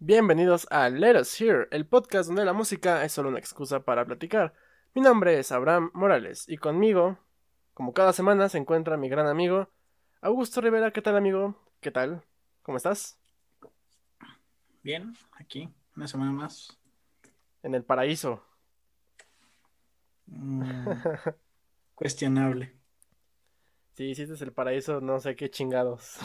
Bienvenidos a Let Us Hear, el podcast donde la música es solo una excusa para platicar. Mi nombre es Abraham Morales y conmigo, como cada semana, se encuentra mi gran amigo Augusto Rivera. ¿Qué tal, amigo? ¿Qué tal? ¿Cómo estás? Bien, aquí, una semana más. En el paraíso. Mm, cuestionable. Sí, sí, este es el paraíso, no sé qué chingados.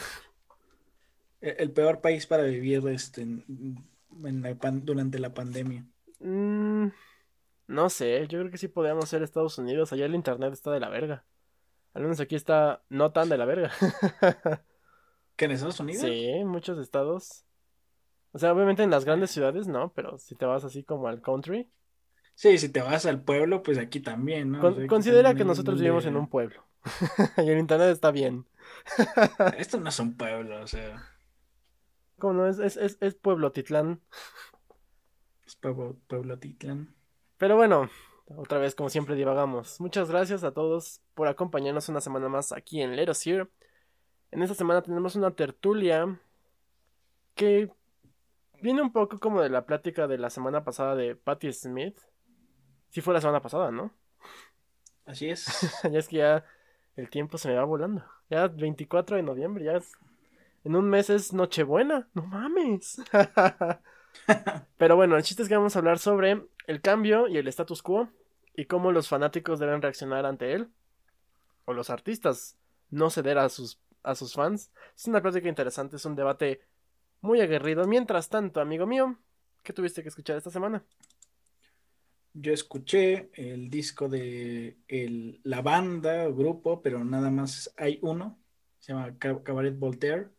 E-, el peor país para vivir este, en la pan- durante la pandemia. Mm, no sé, yo creo que sí podríamos ser Estados Unidos. Allá el internet está de la verga. Al menos aquí está no tan de la verga. ¿Que en Estados Unidos? Sí, en muchos estados. O sea, obviamente en las grandes ciudades no, pero si te vas así como al country. Sí, si te vas al pueblo, pues aquí también, ¿no? O Con- sea, aquí considera que nosotros vivimos en un pueblo. y el internet está bien. Esto no es un pueblo, o sea, ¿Cómo no? Es, es, es, es Pueblo Titlán. es pueblo, pueblo Titlán. Pero bueno, otra vez como siempre divagamos. Muchas gracias a todos por acompañarnos una semana más aquí en Let Us. En esta semana tenemos una tertulia que viene un poco como de la plática de la semana pasada de Patti Smith. Sí fue la semana pasada, ¿no? Así es. ya es que ya el tiempo se me va volando. Ya 24 de noviembre, ya es... En un mes es Nochebuena, no mames. Pero bueno, el chiste es que vamos a hablar sobre el cambio y el status quo y cómo los fanáticos deben reaccionar ante él. O los artistas no ceder a sus, a sus fans. Es una plática interesante, es un debate muy aguerrido. Mientras tanto, amigo mío, ¿qué tuviste que escuchar esta semana? Yo escuché el disco de el- la banda o grupo, pero nada más hay uno. Se llama Ca- Cabaret Voltaire.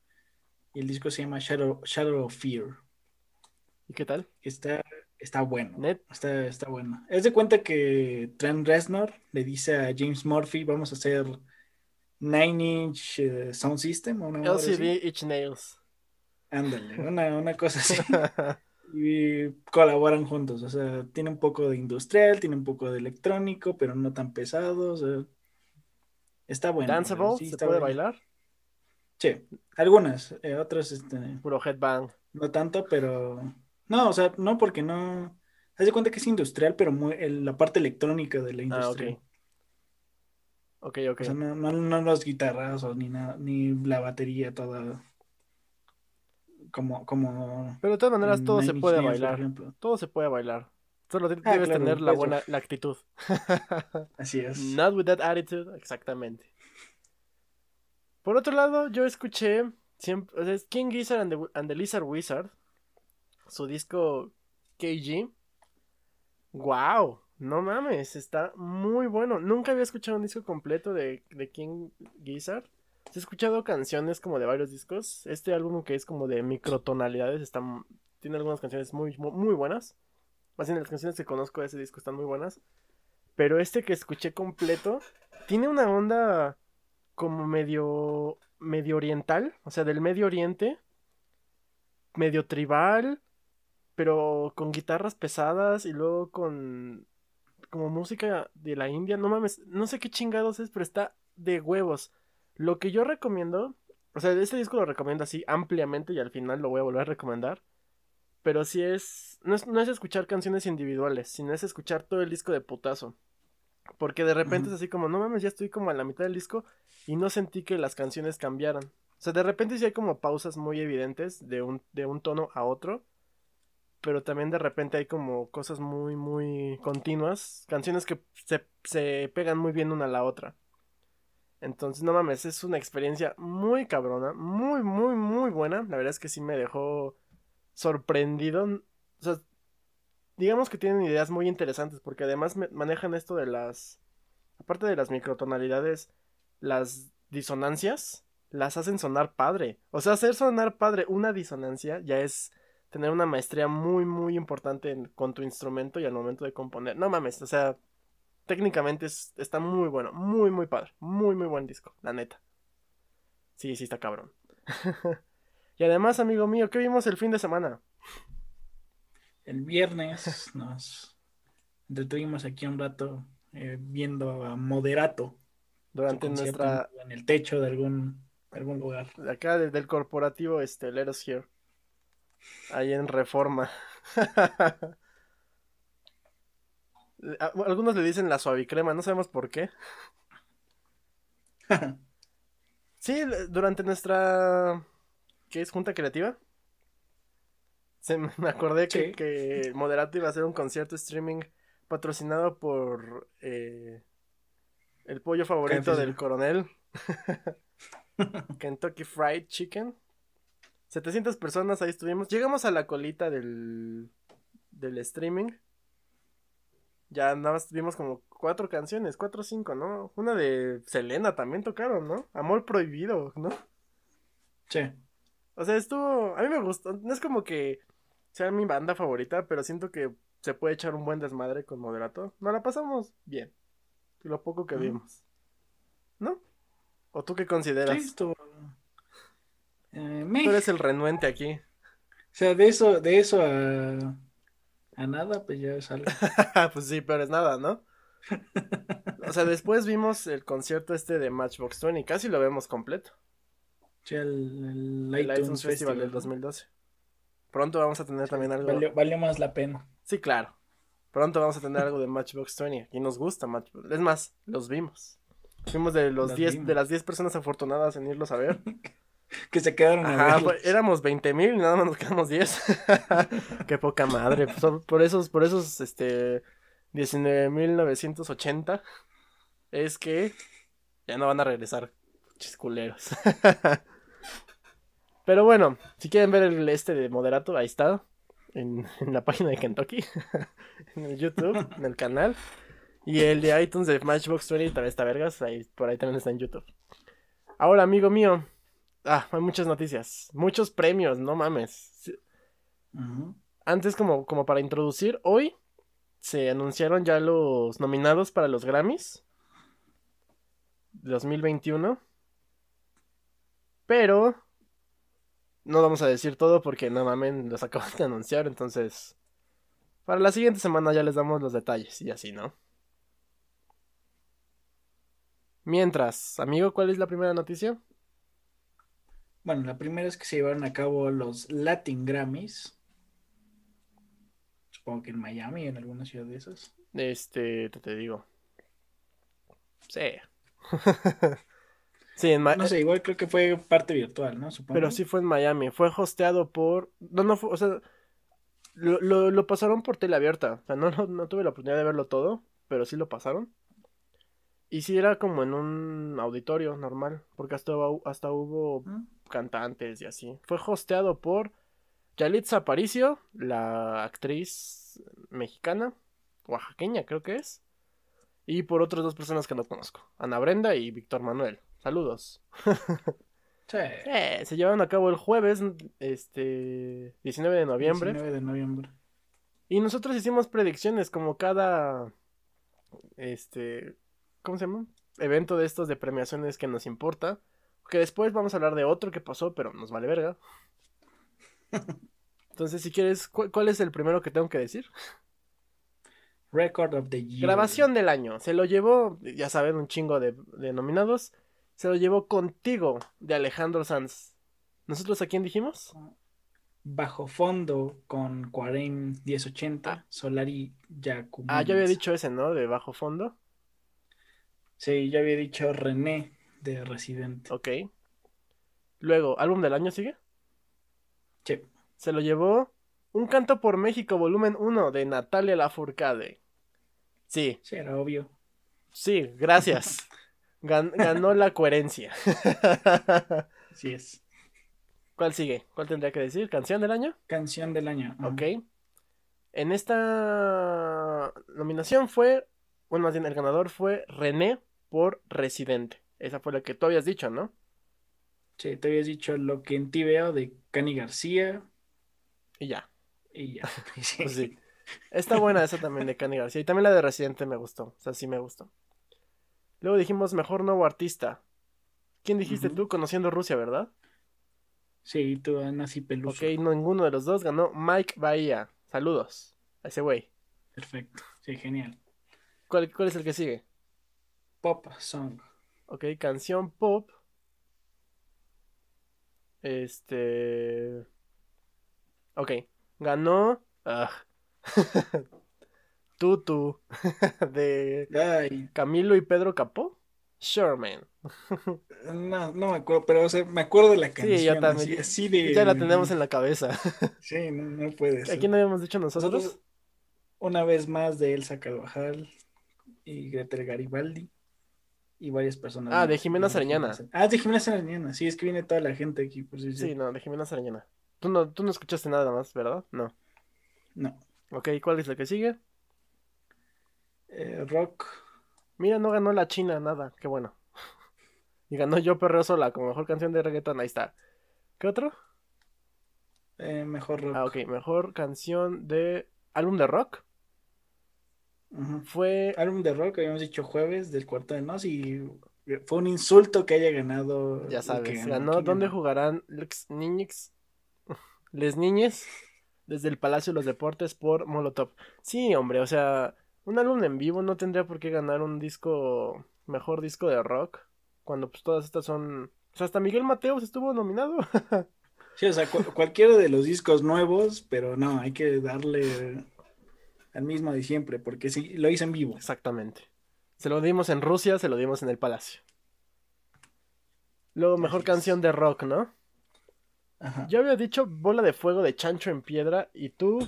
Y el disco se llama Shadow, Shadow of Fear. ¿Y qué tal? Está, está bueno. Net. Está, está bueno. Es de cuenta que Trent Reznor le dice a James Murphy, vamos a hacer Nine Inch eh, Sound System o una. LCD Itch Nails. Ándale, una, una cosa así. Y colaboran juntos. O sea, tiene un poco de industrial, tiene un poco de electrónico, pero no tan pesado. O sea, está bueno. Danceable, sí, ¿se puede bailar? Sí, algunas, eh, otras este, Puro headbang. no tanto, pero no, o sea, no porque no. Haz de cuenta que es industrial, pero muy, el- la parte electrónica de la Ah, industria. ok. Ok, ok. O sea, no, no, no los guitarrazos ni nada, ni la batería toda. Como, como. Pero de todas maneras todo se puede Nails, bailar. Todo se puede bailar. Solo Ah, debes claro, tener la buena la actitud. Así es. Not with that attitude, exactamente. Por otro lado, yo escuché siempre, o sea, es King Gizzard and the, and the Lizard Wizard, su disco KG. Wow, no mames, está muy bueno. Nunca había escuchado un disco completo de, de King Gizzard. He escuchado canciones como de varios discos. Este álbum que es como de microtonalidades está, tiene algunas canciones muy, muy buenas. Más bien las canciones que conozco de ese disco están muy buenas. Pero este que escuché completo tiene una onda como medio medio oriental, o sea, del Medio Oriente, medio tribal, pero con guitarras pesadas y luego con como música de la India, no mames, no sé qué chingados es, pero está de huevos. Lo que yo recomiendo, o sea, este disco lo recomiendo así ampliamente y al final lo voy a volver a recomendar. Pero sí es no, es. no es escuchar canciones individuales, sino es escuchar todo el disco de putazo. Porque de repente es así como, no mames, ya estoy como a la mitad del disco y no sentí que las canciones cambiaran. O sea, de repente sí hay como pausas muy evidentes de un, de un tono a otro. Pero también de repente hay como cosas muy, muy continuas. Canciones que se, se pegan muy bien una a la otra. Entonces, no mames, es una experiencia muy cabrona, muy, muy, muy buena. La verdad es que sí me dejó sorprendido. O sea, digamos que tienen ideas muy interesantes porque además manejan esto de las... Aparte de las microtonalidades, las disonancias las hacen sonar padre. O sea, hacer sonar padre una disonancia ya es tener una maestría muy, muy importante con tu instrumento y al momento de componer. No mames, o sea, técnicamente es- está muy bueno, muy, muy padre. Muy, muy buen disco, la neta. Sí, sí está cabrón. y además, amigo mío, ¿qué vimos el fin de semana? El viernes nos entretuvimos aquí un rato eh, viendo a Moderato. Durante nuestra... en el techo de algún, algún lugar. de acá desde el corporativo este Let Us Hear. Ahí en Reforma. Algunos le dicen la suavicrema, no sabemos por qué. sí, durante nuestra... ¿Qué es? Junta creativa. Se me acordé que, que, Moderato iba a hacer un concierto streaming patrocinado por eh, el pollo favorito del coronel. Kentucky Fried Chicken. 700 personas, ahí estuvimos. Llegamos a la colita del, del streaming. Ya nada más vimos como cuatro canciones, cuatro o cinco, ¿no? Una de Selena también tocaron, ¿no? Amor prohibido, ¿no? Sí. O sea, estuvo. A mí me gustó. No es como que sea mi banda favorita, pero siento que se puede echar un buen desmadre con Moderato. Nos la pasamos bien. Lo poco que vimos. ¿No? ¿O tú qué consideras? Estuvo... Eh, tú eres el renuente aquí. O sea, de eso, de eso a a nada, pues ya sale. pues sí, pero es nada, ¿no? o sea, después vimos el concierto este de Matchbox 20, casi lo vemos completo. Sí, el, el, iTunes, Festival, del 2012. Pronto vamos a tener también algo. Valió, más la pena. Sí, claro. Pronto vamos a tener algo de Matchbox 20 y nos gusta Matchbox. Es más, los vimos. Fuimos de los 10 de las 10 personas afortunadas en irlos a ver. que se quedaron Ajá, pues, éramos 20 mil y nada más nos quedamos 10. Qué poca madre. Pues, por esos, por esos, este, 19.980 es que ya no van a regresar. Chisculeros. Pero bueno, si quieren ver el este de Moderato, ahí está. En, la página de Kentucky. en el YouTube, en el canal. Y el de iTunes de Matchbox 20 también está vergas. Ahí, por ahí también está en YouTube. Ahora, amigo mío, Ah, hay muchas noticias. Muchos premios, no mames. Antes, como, como para introducir, hoy se anunciaron ya los nominados para los Grammys 2021. Pero no vamos a decir todo porque no mames, los acaban de anunciar. Entonces, para la siguiente semana ya les damos los detalles y así, ¿no? Mientras, amigo, ¿cuál es la primera noticia? Bueno, la primera es que se llevaron a cabo los Latin Grammys. Supongo que en Miami, en alguna ciudad de esas. Este, te, te digo. Sí. sí, en No sé, igual creo que fue parte virtual, ¿no? Supongo. Pero sí fue en Miami. Fue hosteado por. No, no fue. O sea, lo, lo, pasaron por tele abierta. O sea, no, no, no tuve la oportunidad de verlo todo, pero sí lo pasaron. Y sí era como en un auditorio normal, porque hasta, hasta hubo mm cantantes y así. Fue hosteado por Yalitza Aparicio, la actriz mexicana, oaxaqueña creo que es, y por otras dos personas que no conozco, Ana Brenda y Víctor Manuel. Saludos. Sí. Se llevaron a cabo el jueves, este, 19 de noviembre. 19 de noviembre. Y nosotros hicimos predicciones como cada, este, ¿cómo se llama? Evento de estos de premiaciones que nos importa. Que después vamos a hablar de otro que pasó, pero nos vale verga. Entonces, si quieres, ¿cuál, es el primero que tengo que decir? Record of the Year. Grabación del año. Se lo llevó, ya saben, un chingo de, nominados. Se lo llevó contigo de Alejandro Sanz. ¿Nosotros a quién dijimos? Bajo fondo con Quarem 1080, ah. Solari Yacu. Ah, ya había dicho ese, ¿no? De bajo fondo. Sí, ya había dicho René de Resident. Ok. Luego, ¿álbum del año sigue? Sí. Se lo llevó Un canto por México, volumen 1 de Natalia Lafourcade. Sí. Sí, era obvio. Sí, gracias. ganó la coherencia. Así es. ¿Cuál sigue? ¿Cuál tendría que decir? ¿Canción del año? Canción del año. Ok. En esta nominación fue, bueno, más bien el ganador fue René por Residente. Esa fue la que tú habías dicho, ¿no? Sí, te habías dicho lo que en ti veo de Cani García. Y ya. Y ya. Pues sí. Está buena esa también de Cani García. Y también la de Residente me gustó. O sea, sí me gustó. Luego dijimos mejor nuevo artista. ¿Quién dijiste tú? Conociendo Rusia, ¿verdad? Sí, tú, Nancy Peluso. Ok, ninguno de los dos ganó Mike Bahía. Saludos a ese güey. Perfecto. Sí, genial. ¿Cuál, ¿Cuál es el que sigue? Pop Song. Ok, canción pop. Este. Ok. Ganó. ah, Tutu. de Ay, Camilo y Pedro Capó. Sure, man. no, no me acuerdo, pero o sea, me acuerdo de la canción. Sí, yo también. Así, así de... Ya la tenemos en la cabeza. Sí, no, no puede ser. ¿A quién habíamos dicho nosotros? Nosotros, una vez más de Elsa Carvajal y Gretel Garibaldi y varias personas. Ah, de Jimena Sariñana. Ah, de Jimena Sariñana. Sí, es que viene toda la gente aquí. Sí, sí. Sí, no, de Jimena Sariñana. Tú no, tú no escuchaste nada más, ¿verdad? No. No. Ok, ¿cuál es la que sigue? Eh, rock. Mira, no ganó la China, nada, qué bueno. Y ganó Yo Perreo Sola como mejor canción de reggaeton, ahí está. ¿Qué otro? eh, mejor rock. Ah, ok, mejor canción de álbum de rock. Fue Álbum de rock, habíamos dicho jueves del cuarto de nos y fue un insulto que haya ganado. Ya sabes, ganó ¿Quién ¿Dónde ganó? jugarán los niños? Les niñes desde el Palacio de los Deportes por Molotov. Sí, hombre, o sea, un álbum en vivo no tendría por qué ganar un disco, mejor disco de rock, cuando pues todas estas son... O sea, hasta Miguel Mateos estuvo nominado. Sí, o sea, cu- cualquiera de los discos nuevos, pero no, hay que darle al mismo de siempre, porque sí, lo hizo en vivo. Exactamente. Se lo dimos en Rusia, se lo dimos en el Palacio. Luego, mejor Así es. canción de rock, ¿no? Ajá. Yo había dicho Bola de Fuego de Chancho en Piedra y tú...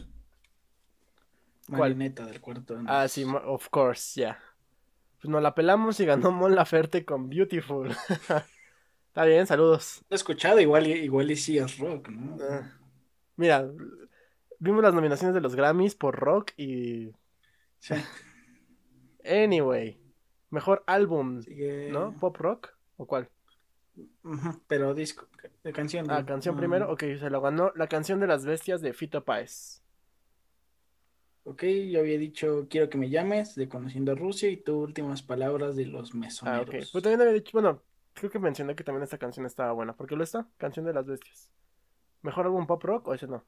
¿Cuál? Marioneta del cuarto de Ah, sí, of course, ya. Pues nos la pelamos y ganó Mon Laferte con Beautiful. Está bien, saludos. He escuchado, igual, igual y sí es rock, ¿no? Ah. Mira, vimos las nominaciones de los Grammys por rock y... Sí. Anyway, mejor álbum, Sigue- ¿no? ¿Pop rock? ¿O cuál? Pero disco, de canción. Ah, canción Ah, primero. Ok, se lo ganó la canción de las bestias de Fito Páez. Ok, yo había dicho quiero que me llames de Conociendo a Rusia y tu últimas palabras de los Ah, mesoneros. ok. Pues también había dicho, bueno, creo que mencioné que también esta canción estaba buena. ¿Por qué lo está? Canción de las bestias. ¿Mejor álbum pop rock o ese no?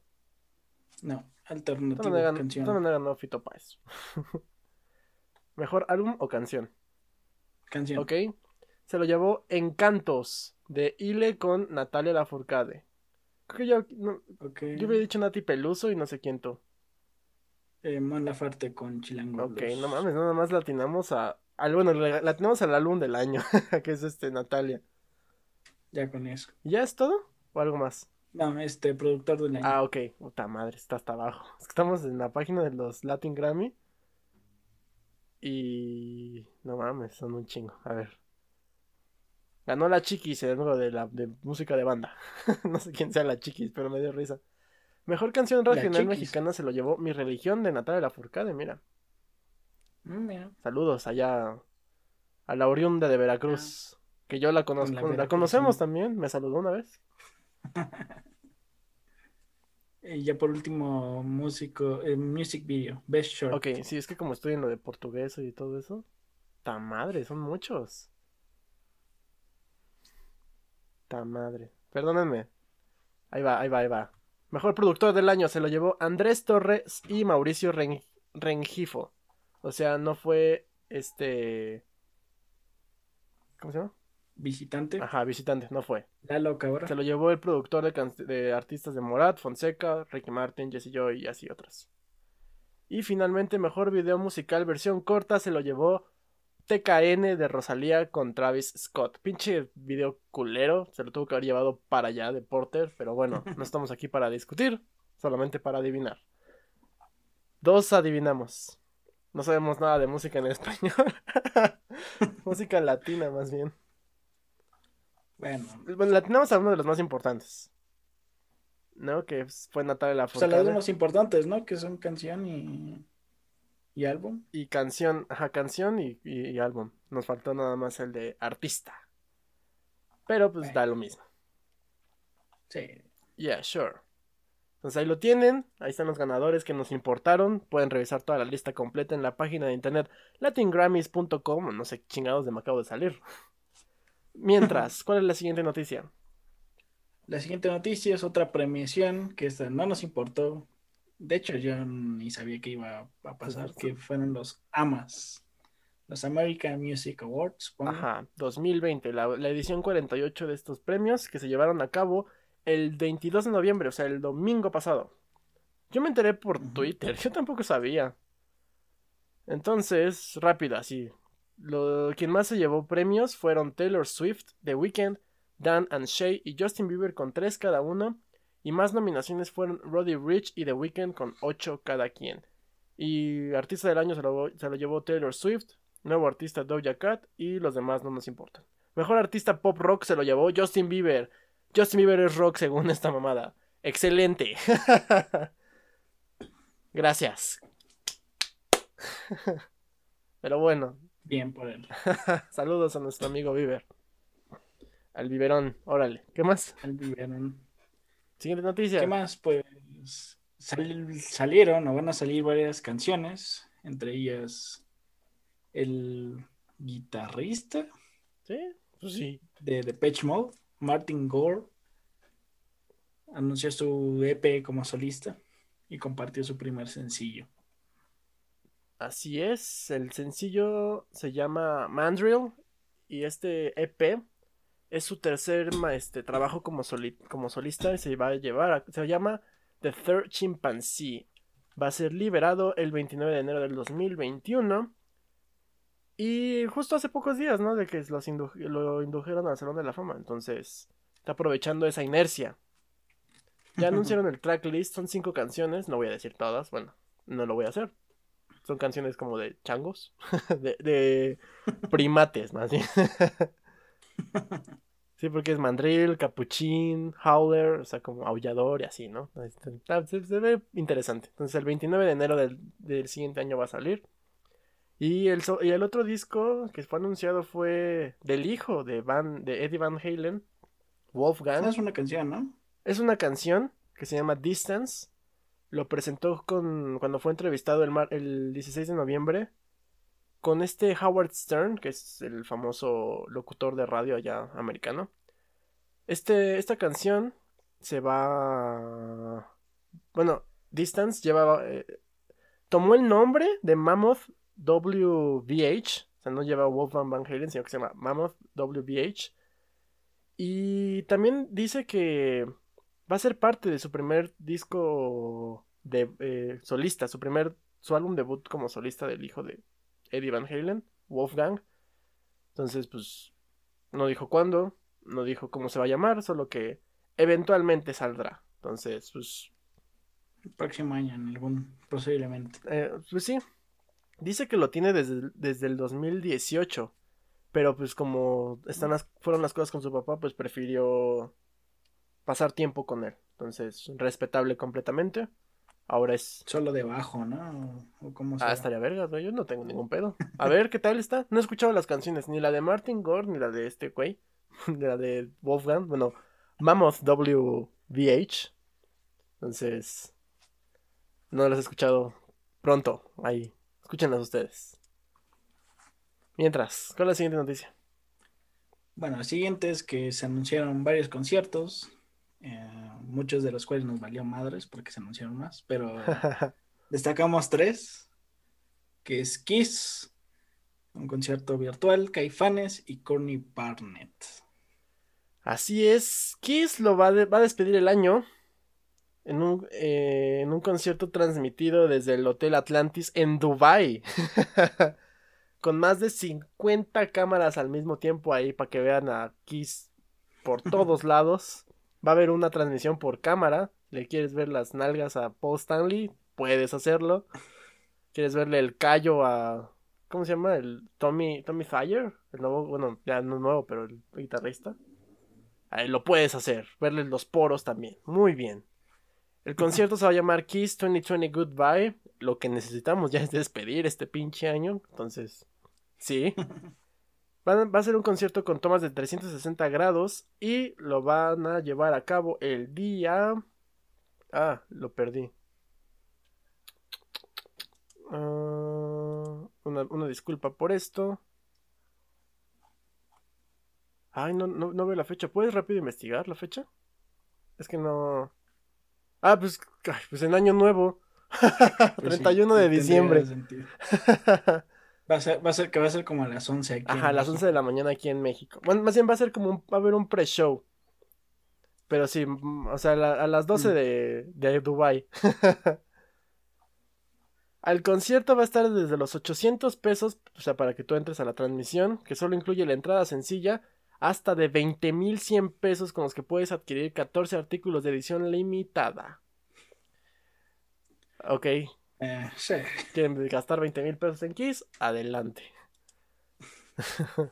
No, Todavía alternativo, no canción. no ganó Fito Páez. ¿Mejor álbum o canción? Canción. Ok. Se lo llevó Encantos de Ile con Natalia Lafourcade. Creo que yo, no, Ok. yo había dicho Nati Peluso y no sé quién tú. Eh, Mon Laferte con Chilango Ok, Blues. no mames, nada más latinamos a. Al, bueno, latinamos al álbum del año, que es este Natalia. Ya con eso. ¿Y ¿Ya es todo? ¿O algo más? No, este productor del año. Ah, ok. Puta madre, está hasta abajo. Es que estamos en la página de los Latin Grammy. Y. No mames, son un chingo. A ver. Ganó la Chiquis algo de, la, de música de banda. no sé quién sea la Chiquis, pero me dio risa. Mejor canción regional mexicana se lo llevó Mi Religión de Natalia Lafourcade, mira. Mm, mira. Saludos allá a la oriunda de Veracruz. Que yo la conozco. la conocemos sí. también. Me saludó una vez. Y ya por último, músico, eh, music video, best short. Ok, sí, es que como estoy en lo de portugués y todo eso. Ta madre, son muchos. Ta madre. Perdónenme. Ahí va, ahí va, ahí va. Mejor productor del año se lo llevó Andrés Torres y Mauricio Ren- Rengifo. O sea, no fue este. ¿Cómo se llama? Visitante, Ajá, visitante, no fue. Lalo Cabra. Se lo llevó el productor de, can- de artistas de Morat, Fonseca, Ricky Martin, Jesse Joy y así otras. Y finalmente, mejor video musical versión corta se lo llevó TKN de Rosalía con Travis Scott. Pinche video culero, se lo tuvo que haber llevado para allá de Porter, pero bueno, no estamos aquí para discutir, solamente para adivinar. Dos adivinamos. No sabemos nada de música en español. música latina, más bien. Bueno, Bueno, latinamos a uno de los más importantes. ¿No? Que fue Natalia o sea, Lafourcade. más importantes, ¿no? Que son canción y, y álbum. Y canción, ajá, canción y, y- y álbum. Nos faltó nada más el de artista. Pero pues da lo mismo. Sí. Yeah, sure. Entonces ahí lo tienen. Ahí están los ganadores que nos importaron. Pueden revisar toda la lista completa en la página de internet latingrammys.com. No sé chingados de me acabo de salir. Mientras, ¿cuál es la siguiente noticia? La siguiente noticia es otra premiación que esta no nos importó. De hecho, yo ni sabía que iba a pasar, que fueron los AMAs, los American Music Awards. supongo. Ajá, 2020, la, la edición 48 de estos premios que se llevaron a cabo el 22 de noviembre, o sea, el domingo pasado. Yo me enteré por. Twitter, yo tampoco sabía. Entonces, rápido, así. Lo, quien más se llevó premios fueron Taylor Swift, The Weeknd, Dan and Shay y Justin Bieber con tres cada uno. Y más nominaciones fueron Roddy Rich y The Weeknd con ocho cada quien. Y artista del año se lo, se lo llevó Taylor Swift, nuevo artista Doja Cat y los demás no nos importan. Mejor artista pop rock se lo llevó Justin Bieber. Justin Bieber es rock según esta mamada. Excelente. Gracias. Pero bueno, Bien por él. saludos a nuestro amigo Bieber. Al biberón, órale. ¿Qué más? Al biberón. Siguiente noticia. ¿Qué más? Pues sal- salieron o van a salir varias canciones, entre ellas el guitarrista Sí, pues sí. de Depeche Mode, Martin Gore, anunció su EP como solista y compartió su primer sencillo. Así es, el sencillo se llama Mandrill y este EP es su tercer este, trabajo como, soli- como solista y se va a llevar, a- se llama The Third Chimpanzee. Va a ser liberado el 29 de enero del 2021 y justo hace pocos días, ¿no? De que los indu- lo indujeron al Salón de la Fama, entonces está aprovechando esa inercia. Ya anunciaron el tracklist, son cinco canciones, no voy a decir todas, bueno, no lo voy a hacer. Son canciones como de changos, de, de primates más bien. Sí, porque es mandrill, capuchín, howler, o sea, como aullador y así, ¿no? Este, Se, se ve interesante. Entonces, el 29 de enero del, del siguiente año va a salir. Y el, y el otro disco que fue anunciado fue del hijo de, Van, de Eddie Van Halen, Wolfgang. Es una canción, ¿no? Es una canción que se llama Distance. Lo presentó con, cuando fue entrevistado el, mar- el 16 de noviembre con este Howard Stern, que es el famoso locutor de radio allá americano. Este, esta canción se va... Bueno, Distance lleva... eh, tomó el nombre de Mammoth WVH. O sea, no lleva Wolfgang Van Halen, sino que se llama Mammoth WVH. Y también dice que va a ser parte de su primer disco de eh, solista, su primer su álbum debut como solista del hijo de Eddie Van Halen, Wolfgang. Entonces, pues no dijo cuándo, no dijo cómo se va a llamar, solo que eventualmente saldrá. Entonces, pues, El próximo año, en algún, posiblemente. eh, pues sí. Dice que lo tiene desde, desde el 2018. Pero pues como están las, fueron las cosas con su papá, pues prefirió pasar tiempo con él. Entonces, respetable completamente. Ahora es... Solo debajo, ¿no? O cómo Ah, estaría verga, ¿no? Yo no tengo ningún pedo. A ver, ¿qué tal está? No he escuchado las canciones, ni la de Martin Gore, ni la de este güey. Ni la de Wolfgang. Bueno, Mammoth WVH. Entonces, no las he escuchado pronto. Ahí, escúchenlas ustedes. Mientras, ¿cuál es la siguiente noticia? Bueno, el siguiente es que se anunciaron varios conciertos, eh, muchos de los cuales nos valió madres porque se anunciaron más, pero destacamos tres, que es Kiss, un concierto virtual, Caifanes y Courtney Barnett. Así es, Kiss lo va, a de- va a despedir el año en un, eh, en un concierto transmitido desde el Hotel Atlantis en Dubai con más de 50 cámaras al mismo tiempo ahí para que vean a Kiss por todos lados. Va a haber una transmisión por cámara. ¿Le quieres ver las nalgas a Paul Stanley? Puedes hacerlo. ¿Quieres verle el callo a... ¿Cómo se llama? El Tommy, Tommy Thayer. El nuevo, bueno, ya no nuevo, pero el guitarrista. Ahí lo puedes hacer. Verle los poros también. Muy bien. El concierto se va a llamar Kiss 2020 Goodbye. Lo que necesitamos ya es despedir este pinche año. Entonces, sí. Va, va a ser un concierto con tomas de 360 grados. Y lo van a llevar a cabo el día. Ah, lo perdí. Ah, una, una disculpa por esto. Ay, no, no, no veo la fecha. ¿Puedes rápido investigar la fecha? Es que no. Ah, pues, pues en año nuevo. Pues sí, 31 de tendría diciembre. Va a ser, va a ser que va a ser como a las 11 aquí. Ajá, a las México. 11 de la mañana aquí en México. Bueno, más bien va a ser como un, va a haber un pre-show. Pero sí, o sea, la- a las 12 Mm. de, de Dubai. Al concierto va a estar desde los 800 pesos, o sea, para que tú entres a la transmisión, que solo incluye la entrada sencilla, hasta de 20.100 pesos con los que puedes adquirir 14 artículos de edición limitada. Ok, Eh, sí. quieren gastar 20 mil pesos en Kiss, adelante.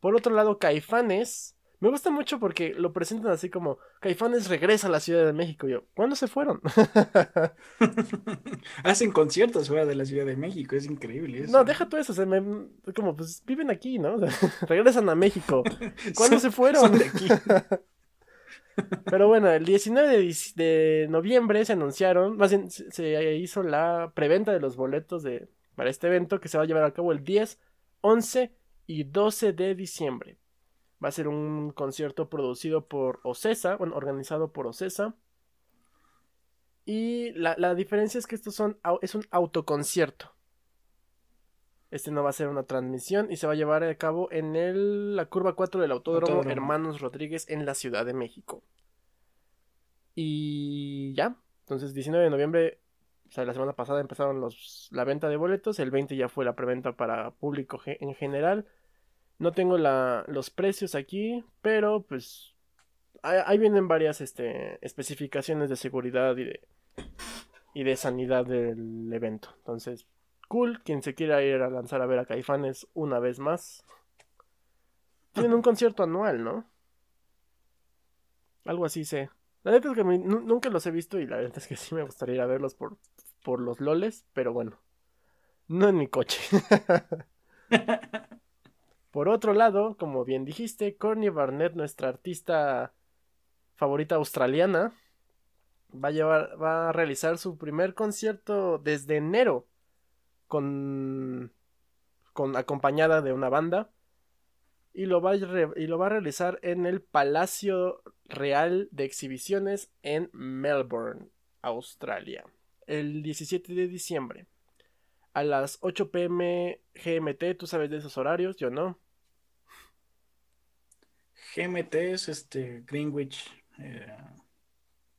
Por otro lado, Caifanes. Me gusta mucho porque lo presentan así como Caifanes regresa a la Ciudad de México. Yo, ¿cuándo se fueron? Hacen conciertos fuera de la Ciudad de México, es increíble eso. no, deja todo eso. me- como, pues viven aquí, ¿no? O sea, regresan a México. ¿Cuándo Son- se fueron? son de aquí. Pero bueno, el 19 de, de noviembre se anunciaron, más bien se, hizo la preventa de los boletos de, para este evento que se va a llevar a cabo el 10, 11 y 12 de diciembre. Va a ser un concierto producido por Ocesa, bueno, organizado por Ocesa. Y la, la diferencia es que estos son, es un autoconcierto. Este no va a ser una transmisión y se va a llevar a cabo en el, la curva 4 del Autódromo Autódromo. Hermanos Rodríguez en la Ciudad de México. Y ya, entonces 19 de noviembre, o sea, la semana pasada empezaron los, la venta de boletos, el 20 ya fue la preventa para público ge- en general. No tengo la, los precios aquí, pero pues ahí, ahí vienen varias este, especificaciones de seguridad y de, y de sanidad del evento. Entonces, cool, quien se quiera ir a lanzar a ver a Caifanes una vez más. Tienen un concierto anual, ¿no? Algo así sé. La neta es que me- nunca los he visto y la verdad es que sí me gustaría ir a verlos por, por los loles, pero bueno. No en mi coche. Por otro lado, como bien dijiste, Courtney Barnett, nuestra artista favorita australiana, va a llevar, va a realizar su primer concierto desde enero con, con acompañada de una banda y lo va a, re- y lo va a realizar en el Palacio Real de Exhibiciones en Melbourne, Australia, el 17 de diciembre. A las 8 pm GMT, tú sabes de esos horarios, yo no. GMT es este Greenwich. eh,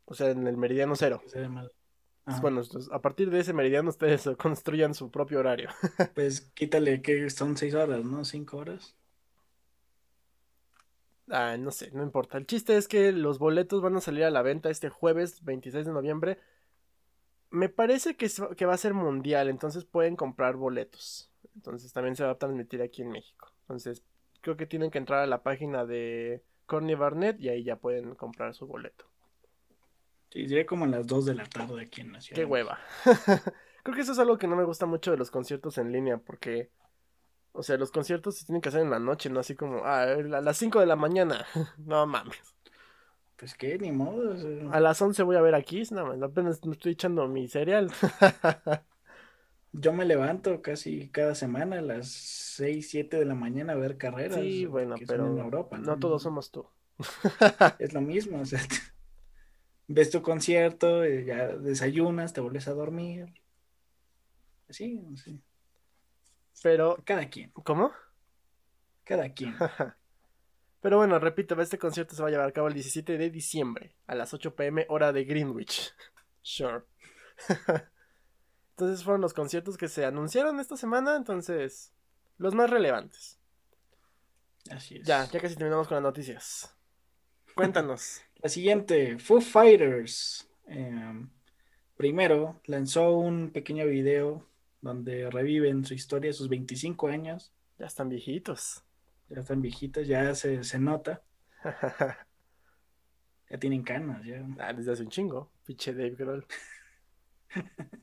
O sea, en el meridiano cero. se Ajá. Bueno, a partir de ese meridiano ustedes construyan su propio horario. Pues quítale que son seis horas, ¿no? Cinco horas. Ah, no sé, no importa. El chiste es que los boletos van a salir a la venta este jueves 26 de noviembre. Me parece que, que va a ser mundial, entonces pueden comprar boletos. Entonces también se va a transmitir aquí en México. Entonces creo que tienen que entrar a la página de Corny Barnett y ahí ya pueden comprar su boleto. Sí, sería como a las dos de la tarde aquí en la ciudad. Qué hueva. Creo que eso es algo que no me gusta mucho de los conciertos en línea, porque, o sea, los conciertos se tienen que hacer en la noche, no así como, ah, a las 5 de la mañana. no mames. Pues qué, ni modo. o sea, A las 11 voy a ver a Kiss, no mames, apenas me estoy echando mi cereal. Yo me levanto casi cada semana a las 6, 7 de la mañana a ver carreras. sí, bueno, pero en Europa, no todos somos tú. Es lo mismo, o sea, ves tu concierto, eh, ya desayunas, te vuelves a dormir. Así, no sé. Pero, Cada quien, ¿cómo? cada quien. Pero bueno, repito, este concierto se va a llevar a cabo el 17 de diciembre a las 8 pm hora de Greenwich. Sure. Entonces fueron los conciertos que se anunciaron esta semana, entonces los más relevantes. Así es. Ya, ya casi terminamos con las noticias. Cuéntanos. La siguiente, Foo Fighters. eh, primero, lanzó un pequeño video donde reviven su historia, sus 25 años. ya están viejitos. Ya están viejitas, ya se, se nota. Ya tienen canas, ya. ah, desde hace un chingo. Pinche Dave Grohl.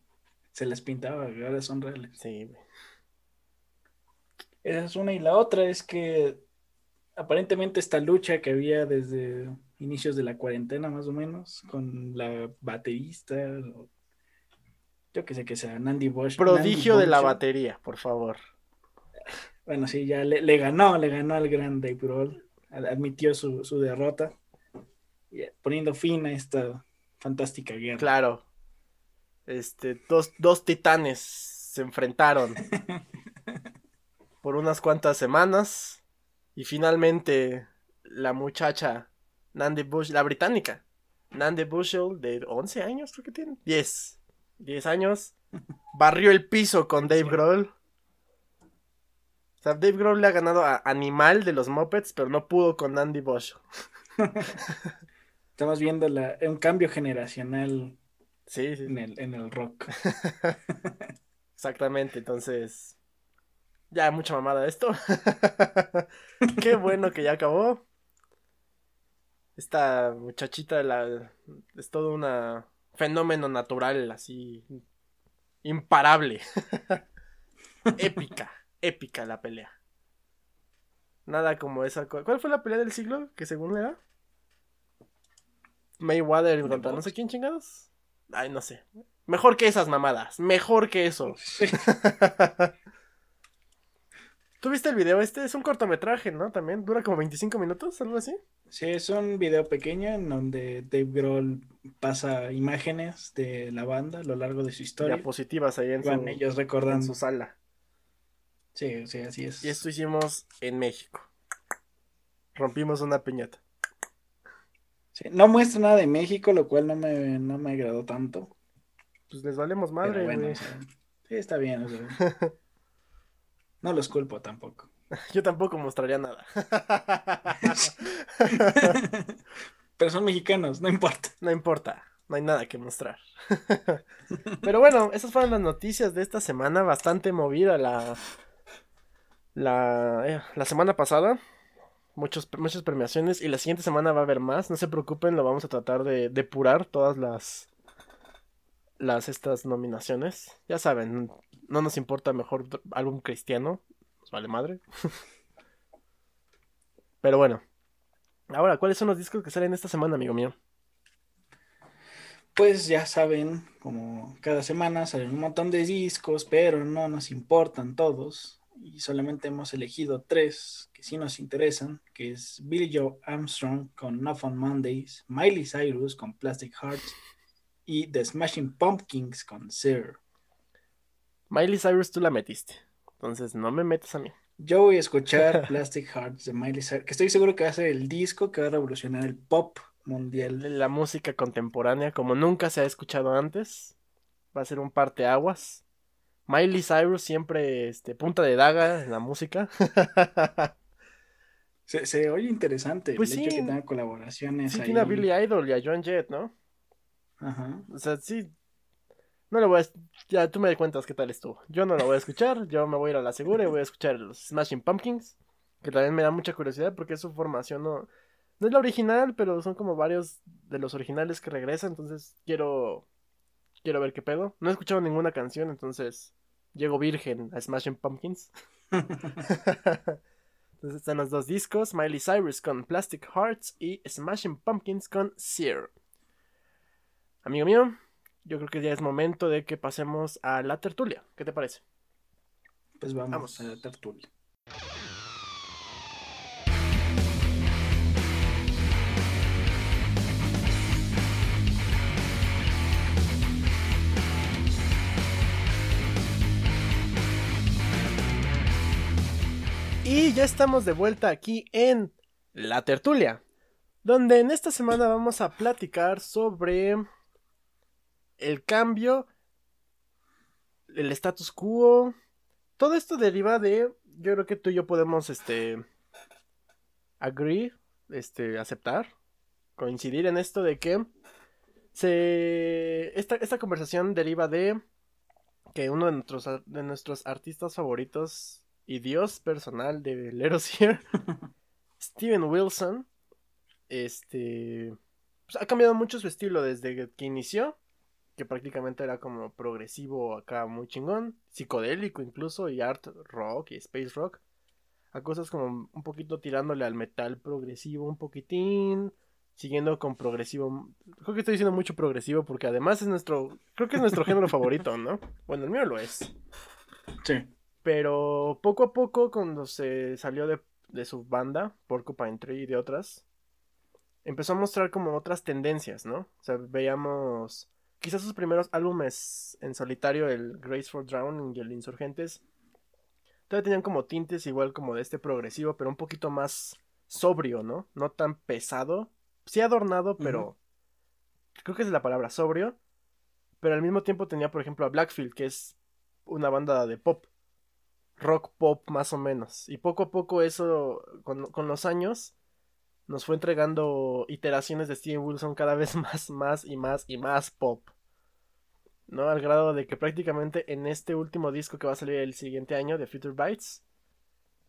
Se les pintaba, ahora son reales. Sí. Esa es una y la otra es que aparentemente esta lucha que había desde inicios de la cuarentena más o menos con la baterista, o- yo que sé que sea Nandy Bosch. Prodigio Nandy de la batería, por favor. Bueno, sí, ya le, le ganó, le ganó al gran Dave Grohl, ad- admitió su, su derrota, eh, poniendo fin a esta fantástica guerra. Claro. Este, dos, dos titanes se enfrentaron por unas cuantas semanas y finalmente la muchacha Nandy Bush, la británica. Nandy Bushel de 11 años, creo que tiene. 10. 10 años. Barrió el piso con Dave Grohl. O sea, Dave Grohl le ha ganado a Animal de los Muppets, pero no pudo con Nandy Bushel. Estamos viendo la, un cambio generacional Sí, sí. en el, en el rock. Exactamente, entonces. Ya, mucha mamada esto. Qué bueno que ya acabó. Esta muchachita la, es todo un fenómeno natural, así. imparable. épica, épica la pelea. Nada como esa. ¿Cuál fue la pelea del siglo? Que según era. Mayweather contra no sé quién chingados. Ay, no sé. Mejor que esas mamadas. Mejor que eso. ¿Tú viste el video? Este es un cortometraje, ¿no? También dura como 25 minutos, algo así. Sí, es un video pequeño en donde Dave Grohl pasa imágenes de la banda a lo largo de su historia. Diapositivas ahí en su, ellos en recordando. su sala. Sí, sí, así es. Y esto hicimos en México. Rompimos una piñata. Sí, No muestra nada de México, lo cual no me, no me agradó tanto. Pues les valemos Pero madre, bueno, güey. o sea, sí, está bien. o sea, no los culpo tampoco. Yo tampoco mostraría nada. Pero son mexicanos, no importa. no importa, no hay nada que mostrar. Pero bueno, esas fueron las noticias de esta semana, bastante movida la la, eh, la semana pasada. Muchos, muchas premiaciones y la siguiente semana va a haber más. No se preocupen, lo vamos a tratar de depurar todas las las estas nominaciones. Ya saben, no nos importa mejor álbum cristiano, nos vale madre. Pero bueno. Ahora, ¿cuáles son los discos que salen esta semana, amigo mío? Pues ya saben, como cada semana salen un montón de discos, pero no nos importan todos. Y solamente hemos elegido tres que sí nos interesan, que es Billy Joe Armstrong con Enough on Mondays, Miley Cyrus con Plastic Hearts y The Smashing Pumpkins con Sir. Miley Cyrus tú la metiste. Entonces no me metas a mí. Yo voy a escuchar Plastic Hearts de Miley Cyrus, que estoy seguro que va a ser el disco que va a revolucionar el pop mundial. La música contemporánea, como nunca se ha escuchado antes, va a ser un parteaguas. Miley Cyrus siempre este, punta de daga en la música. Se, se oye interesante Pues el hecho sí. que tenga colaboraciones Sí, ahí. tiene a Billy Idol y a Joan Jett, ¿no? Ajá. O sea, sí. No le voy a. Ya tú me cuentas qué tal estuvo. Yo no lo voy a escuchar. Yo me voy a ir a la segura y voy a escuchar los Smashing Pumpkins. Que también me da mucha curiosidad porque su formación no. No es la original, pero son como varios de los originales que regresan. Entonces quiero. Quiero ver qué pedo. No he escuchado ninguna canción, entonces. Llego virgen a Smashing Pumpkins. Entonces están los dos discos: Miley Cyrus con Plastic Hearts y Smashing Pumpkins con Sear. Amigo mío, yo creo que ya es momento de que pasemos a la tertulia. ¿Qué te parece? Pues vamos, Vamos. a la tertulia. Y ya estamos de vuelta aquí en la tertulia, donde en esta semana vamos a platicar sobre el cambio, el status quo. Todo esto deriva de, yo creo que tú y yo podemos, este, agree, este, aceptar, coincidir en esto de que se, esta, esta conversación deriva de que uno de nuestros, de nuestros artistas favoritos y dios personal de Lerosier, Steven Wilson, este, pues, ha cambiado mucho su estilo desde que inició, que prácticamente era como progresivo acá muy chingón, psicodélico incluso, y art rock y space rock, a cosas como un poquito tirándole al metal progresivo un poquitín, siguiendo con progresivo, creo que estoy diciendo mucho progresivo porque además es nuestro, creo que es nuestro género favorito, ¿no? Bueno, el mío lo es. Sí. Pero poco a poco, cuando se salió de, de su banda, Porcupine Tree y de otras, empezó a mostrar como otras tendencias, ¿no? O sea, veíamos quizás sus primeros álbumes en solitario, el Grace for Drowning y el Insurgentes, todavía tenían como tintes igual como de este progresivo, pero un poquito más sobrio, ¿no? No tan pesado, sí adornado, pero creo que es la palabra sobrio. Pero al mismo tiempo tenía, por ejemplo, a Blackfield, que es una banda de pop. Rock pop más o menos. Y poco a poco eso, con, con los años, nos fue entregando iteraciones de Steven Wilson cada vez más, más y más y más pop. ¿No? Al grado de que prácticamente en este último disco que va a salir el siguiente año de Future Bites,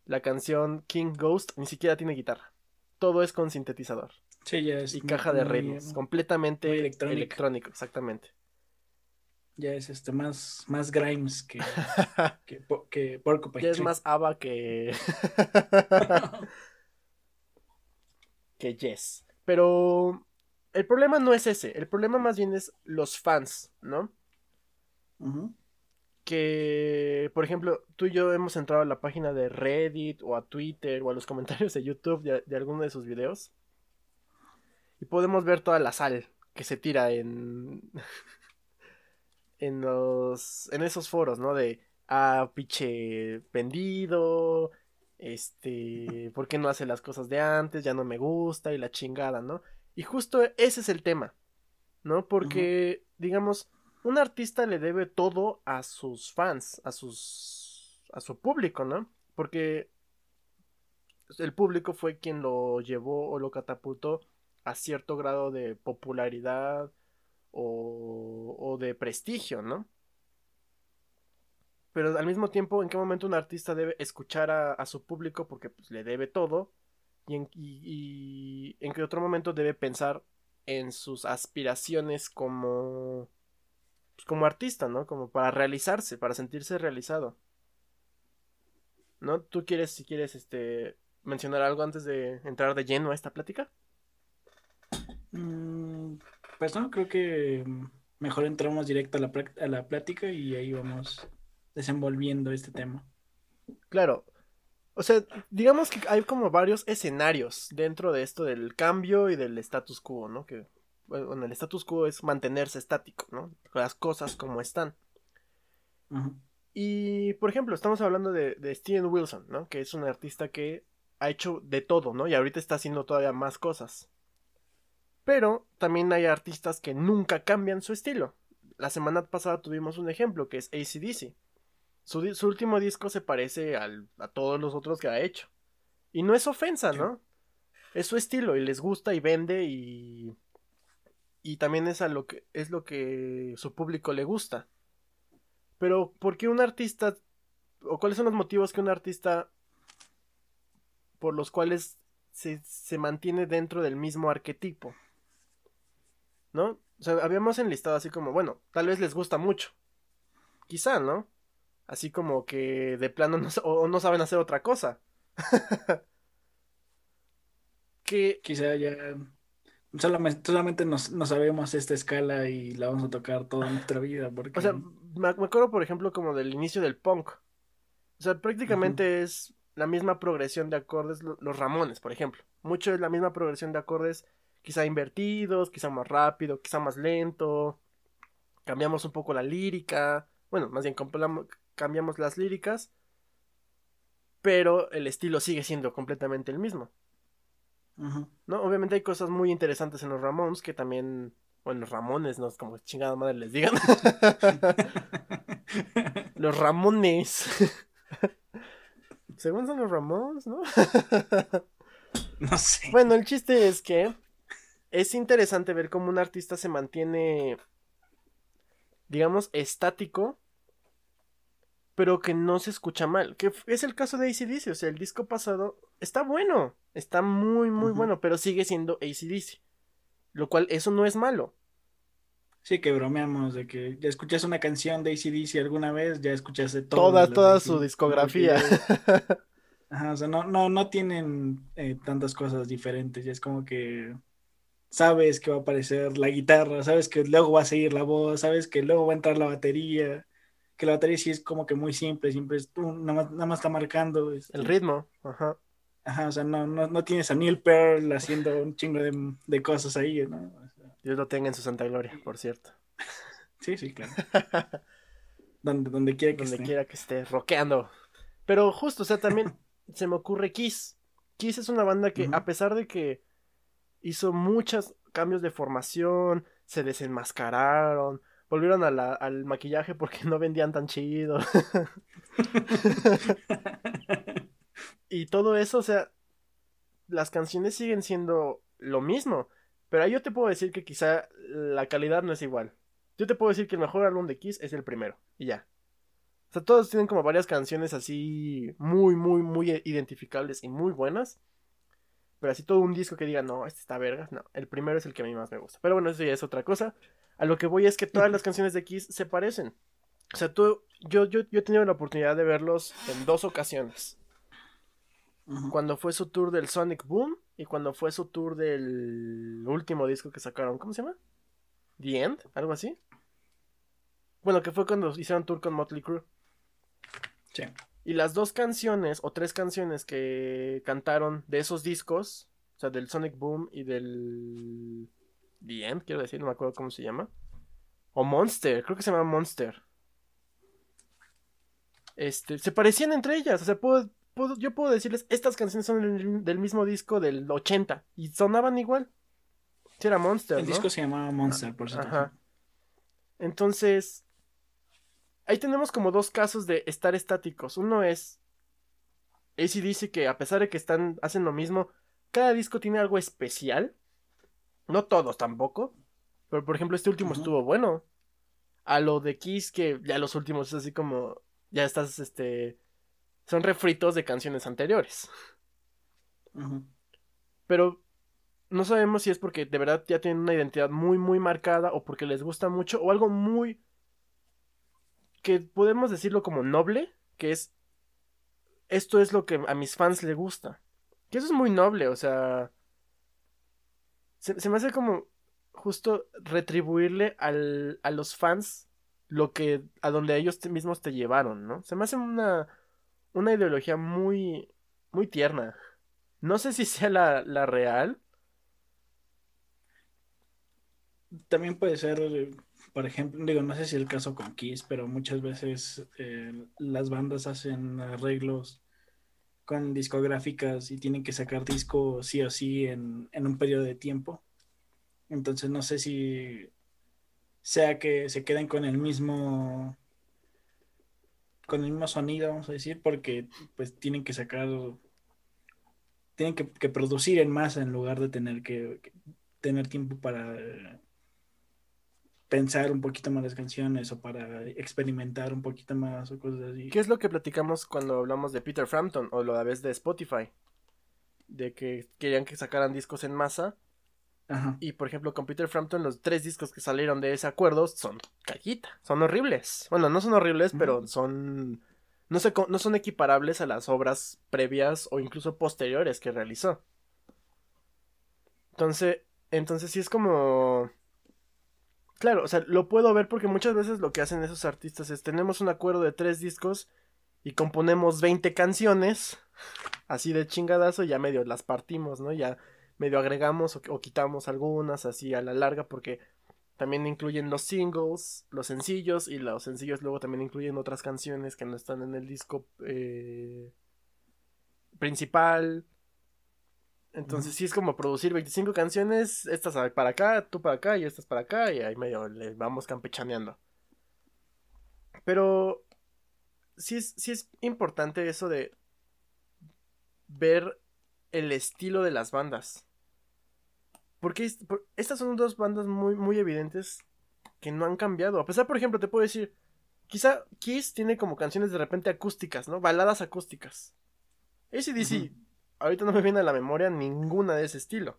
la canción King Ghost ni siquiera tiene guitarra. Todo es con sintetizador. Sí, ya es y caja de ritmos. Completamente electrónico, exactamente. Ya es este más, más Grimes que, que, que Porcupine. Ya es más ABBA que. que Yes. Pero el problema no es ese. El problema más bien es los fans, ¿no? Que, por ejemplo, tú y yo hemos entrado a la página de Reddit o a Twitter o a los comentarios de YouTube de, de alguno de sus videos. Y podemos ver toda la sal que se tira en. en los. en esos foros, ¿no? De. Ah, piche vendido. Este. ¿Por qué no hace las cosas de antes? Ya no me gusta. Y la chingada, ¿no? Y justo ese es el tema. ¿No? Porque, digamos, un artista le debe todo a sus fans, a sus. a su público, ¿no? Porque el público fue quien lo llevó o lo catapultó a cierto grado de popularidad o, de prestigio, ¿no? Pero al mismo tiempo, ¿en qué momento un artista debe escuchar a, su público porque pues, le debe todo? Y en, qué otro momento debe pensar en sus aspiraciones como, pues, como artista, ¿no? Como para realizarse, para sentirse realizado. ¿No? ¿Tú quieres, si quieres, este, mencionar algo antes de entrar de lleno a esta plática? Mm, pues no, creo que mejor entramos directo a la plática y ahí vamos desenvolviendo este tema. Claro. O sea, digamos que hay como varios escenarios dentro de esto del cambio y del status quo, ¿no? Que, bueno, el status quo es mantenerse estático, ¿no? Las cosas como están. Y, por ejemplo, estamos hablando de, de Steven Wilson, ¿no? Que es un artista que ha hecho de todo, ¿no? Y ahorita está haciendo todavía más cosas. Pero también hay artistas que nunca cambian su estilo. La semana pasada tuvimos un ejemplo que es ACDC. Su, su último disco se parece al, a todos los otros que ha hecho. Y no es ofensa, ¿no? Es su estilo y les gusta y vende y. Y también es, a lo que, es lo que su público le gusta. Pero, ¿por qué un artista. o cuáles son los motivos que un artista. por los cuales se, se mantiene dentro del mismo arquetipo? ¿no? O sea, habíamos enlistado así como, bueno, tal vez les gusta mucho. Quizá, ¿no? Así como que de plano no, o no saben hacer otra cosa. que... Quizá ya solamente, no, sabemos esta escala y la vamos a tocar toda nuestra vida. Porque... O sea, me, acuerdo, por ejemplo, como del inicio del punk. O sea, prácticamente es la misma progresión de acordes, los Ramones, por ejemplo. Mucho es la misma progresión de acordes quizá invertidos, quizá más rápido, quizá más lento. Cambiamos un poco la lírica. Bueno, más bien cambiamos las líricas. Pero el estilo sigue siendo completamente el mismo. ¿No? Obviamente hay cosas muy interesantes en los Ramones que también. Bueno, los Ramones, no es como chingada madre les digan. los Ramones. Según son los Ramones, ¿no? no sé. Bueno, el chiste es que es interesante ver cómo un artista se mantiene, digamos, estático, pero que no se escucha mal. Que es el caso de ACDC, o sea, el disco pasado está bueno, está muy, muy bueno, pero sigue siendo ACDC. Lo cual, eso no es malo. Sí, que bromeamos de que ya escuchas una canción de ACDC alguna vez, ya escuchaste toda, toda su discografía. Ajá, o sea, no, no, no tienen eh, tantas cosas diferentes, ya es como que sabes que va a aparecer la guitarra, sabes que luego va a seguir la voz, sabes que luego va a entrar la batería, que la batería sí es como que muy simple, siempre es tú, nada más, está marcando. Este el ritmo, ajá. Ajá, o sea, no, no, tienes a Neil Pearl haciendo un chingo de, cosas ahí, ¿no? Dios lo tenga en su santa gloria, por cierto. sí, sí, claro. donde, donde quiera que donde quiera que esté, rockeando. Pero justo, o sea, también se me ocurre Kiss. Kiss es una banda que, a pesar de que hizo muchos cambios de formación, se desenmascararon, volvieron al maquillaje porque no vendían tan chido. y todo eso, o sea, las canciones siguen siendo lo mismo. Pero ahí yo te puedo decir que quizá la calidad no es igual. Yo te puedo decir que el mejor álbum de Kiss es el primero. Y ya. O sea, todos tienen como varias canciones así muy, muy, muy identificables y muy buenas. Pero así todo un disco que diga, no, este está verga. No, el primero es el que a mí más me gusta. Pero bueno, eso ya es otra cosa. A lo que voy es que todas las canciones de Kiss se parecen. O sea, tú, yo, yo, yo he tenido la oportunidad de verlos en dos ocasiones. Cuando fue su tour del Sonic Boom y cuando fue su tour del último disco que sacaron. ¿Cómo se llama? The End, algo así. Bueno, que fue cuando hicieron tour con Motley Crue. Sí. Y las dos canciones o tres canciones que cantaron de esos discos, o sea, del Sonic Boom y del The End, quiero decir, no me acuerdo cómo se llama. O Monster, creo que se llama Monster. Este, se parecían entre ellas, o sea, yo puedo decirles, estas canciones son del mismo disco del 80 y sonaban igual. Sí, era Monster. El disco se llamaba Monster, por cierto. Ajá. Entonces, ahí tenemos como dos casos de estar estáticos. Uno es AC dice que a pesar de que están hacen lo mismo, cada disco tiene algo especial. No todos tampoco. Pero por ejemplo, este último estuvo bueno. A lo de Kiss, que ya los últimos es así como. Ya estás, este. Son refritos de canciones anteriores. Pero no sabemos si es porque de verdad ya tienen una identidad muy, muy marcada o porque les gusta mucho o algo muy... que podemos decirlo como noble, que es... Esto es lo que a mis fans les gusta. Que eso es muy noble, o sea... Se, me hace como justo retribuirle al, a los fans lo que a donde ellos mismos te llevaron, ¿no? Se me hace una, una ideología muy, muy tierna. No sé si sea la, la real, también puede ser, por ejemplo, digo, no sé si el caso con Kiss, pero muchas veces eh, las bandas hacen arreglos con discográficas y tienen que sacar disco sí o sí en, un periodo de tiempo. Entonces no sé si sea que se queden con el mismo con el mismo sonido, vamos a decir, porque pues tienen que sacar tienen que, que producir en masa en lugar de tener que tener tiempo para pensar un poquito más las canciones o para experimentar un poquito más o cosas así. ¿Qué es lo que platicamos cuando hablamos de Peter Frampton o lo la vez de Spotify? De que querían que sacaran discos en masa. Ajá. Y por ejemplo, con Peter Frampton, los tres discos que salieron de ese acuerdo son callita, son horribles. Bueno, no son horribles, pero son. No, sé, no son equiparables a las obras previas o incluso posteriores que realizó. Entonces, entonces sí es como Claro, o sea, lo puedo ver porque muchas veces lo que hacen esos artistas es tenemos un acuerdo de tres discos y componemos 20 canciones así de chingadazo y ya medio las partimos, ¿no? Ya medio agregamos o, quitamos algunas así a la larga porque también incluyen los singles, los sencillos y los sencillos luego también incluyen otras canciones que no están en el disco eh, principal entonces sí es como producir 25 canciones, estas para acá, tú para acá y estas para acá y ahí medio le vamos campechaneando. Pero sí es, sí es importante eso de ver el estilo de las bandas. Porque estas son dos bandas muy, muy evidentes que no han cambiado. A pesar, por ejemplo, te puedo decir, quizá Kiss tiene como canciones de repente acústicas, ¿no? Baladas acústicas. ACDC ahorita no me viene a la memoria ninguna de ese estilo.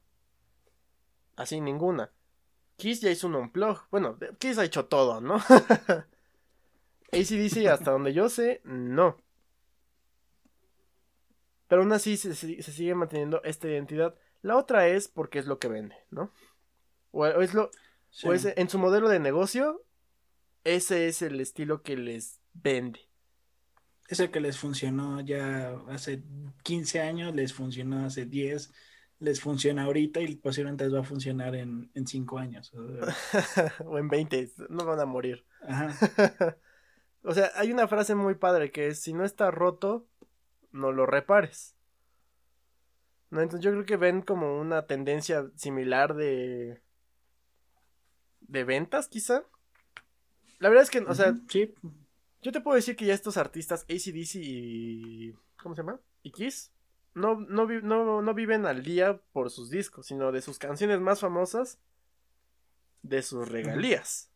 Así, ninguna. Kiss ya hizo un unplug. Bueno, Kiss ha hecho todo, ¿no? ACDC, hasta donde yo sé, no. Pero aún así se, sigue manteniendo esta identidad. La otra es porque es lo que vende, ¿no? O, es lo. O es, en su modelo de negocio, ese es el estilo que les vende es el que les funcionó ya hace 15 años, les funcionó hace 10, les funciona ahorita y posiblemente les va a funcionar en, en 5 años. O, en 20, no van a morir. o sea, hay una frase muy padre que es, si no está roto, no lo repares. ¿no? Entonces yo creo que ven como una tendencia similar de... de ventas, quizá. La verdad es que, o sea, sí. Yo te puedo decir que ya estos artistas, ACDC y... ¿Cómo se llama? Y Kiss, no, no, no, no viven al día por sus discos, sino de sus canciones más famosas, de sus regalías.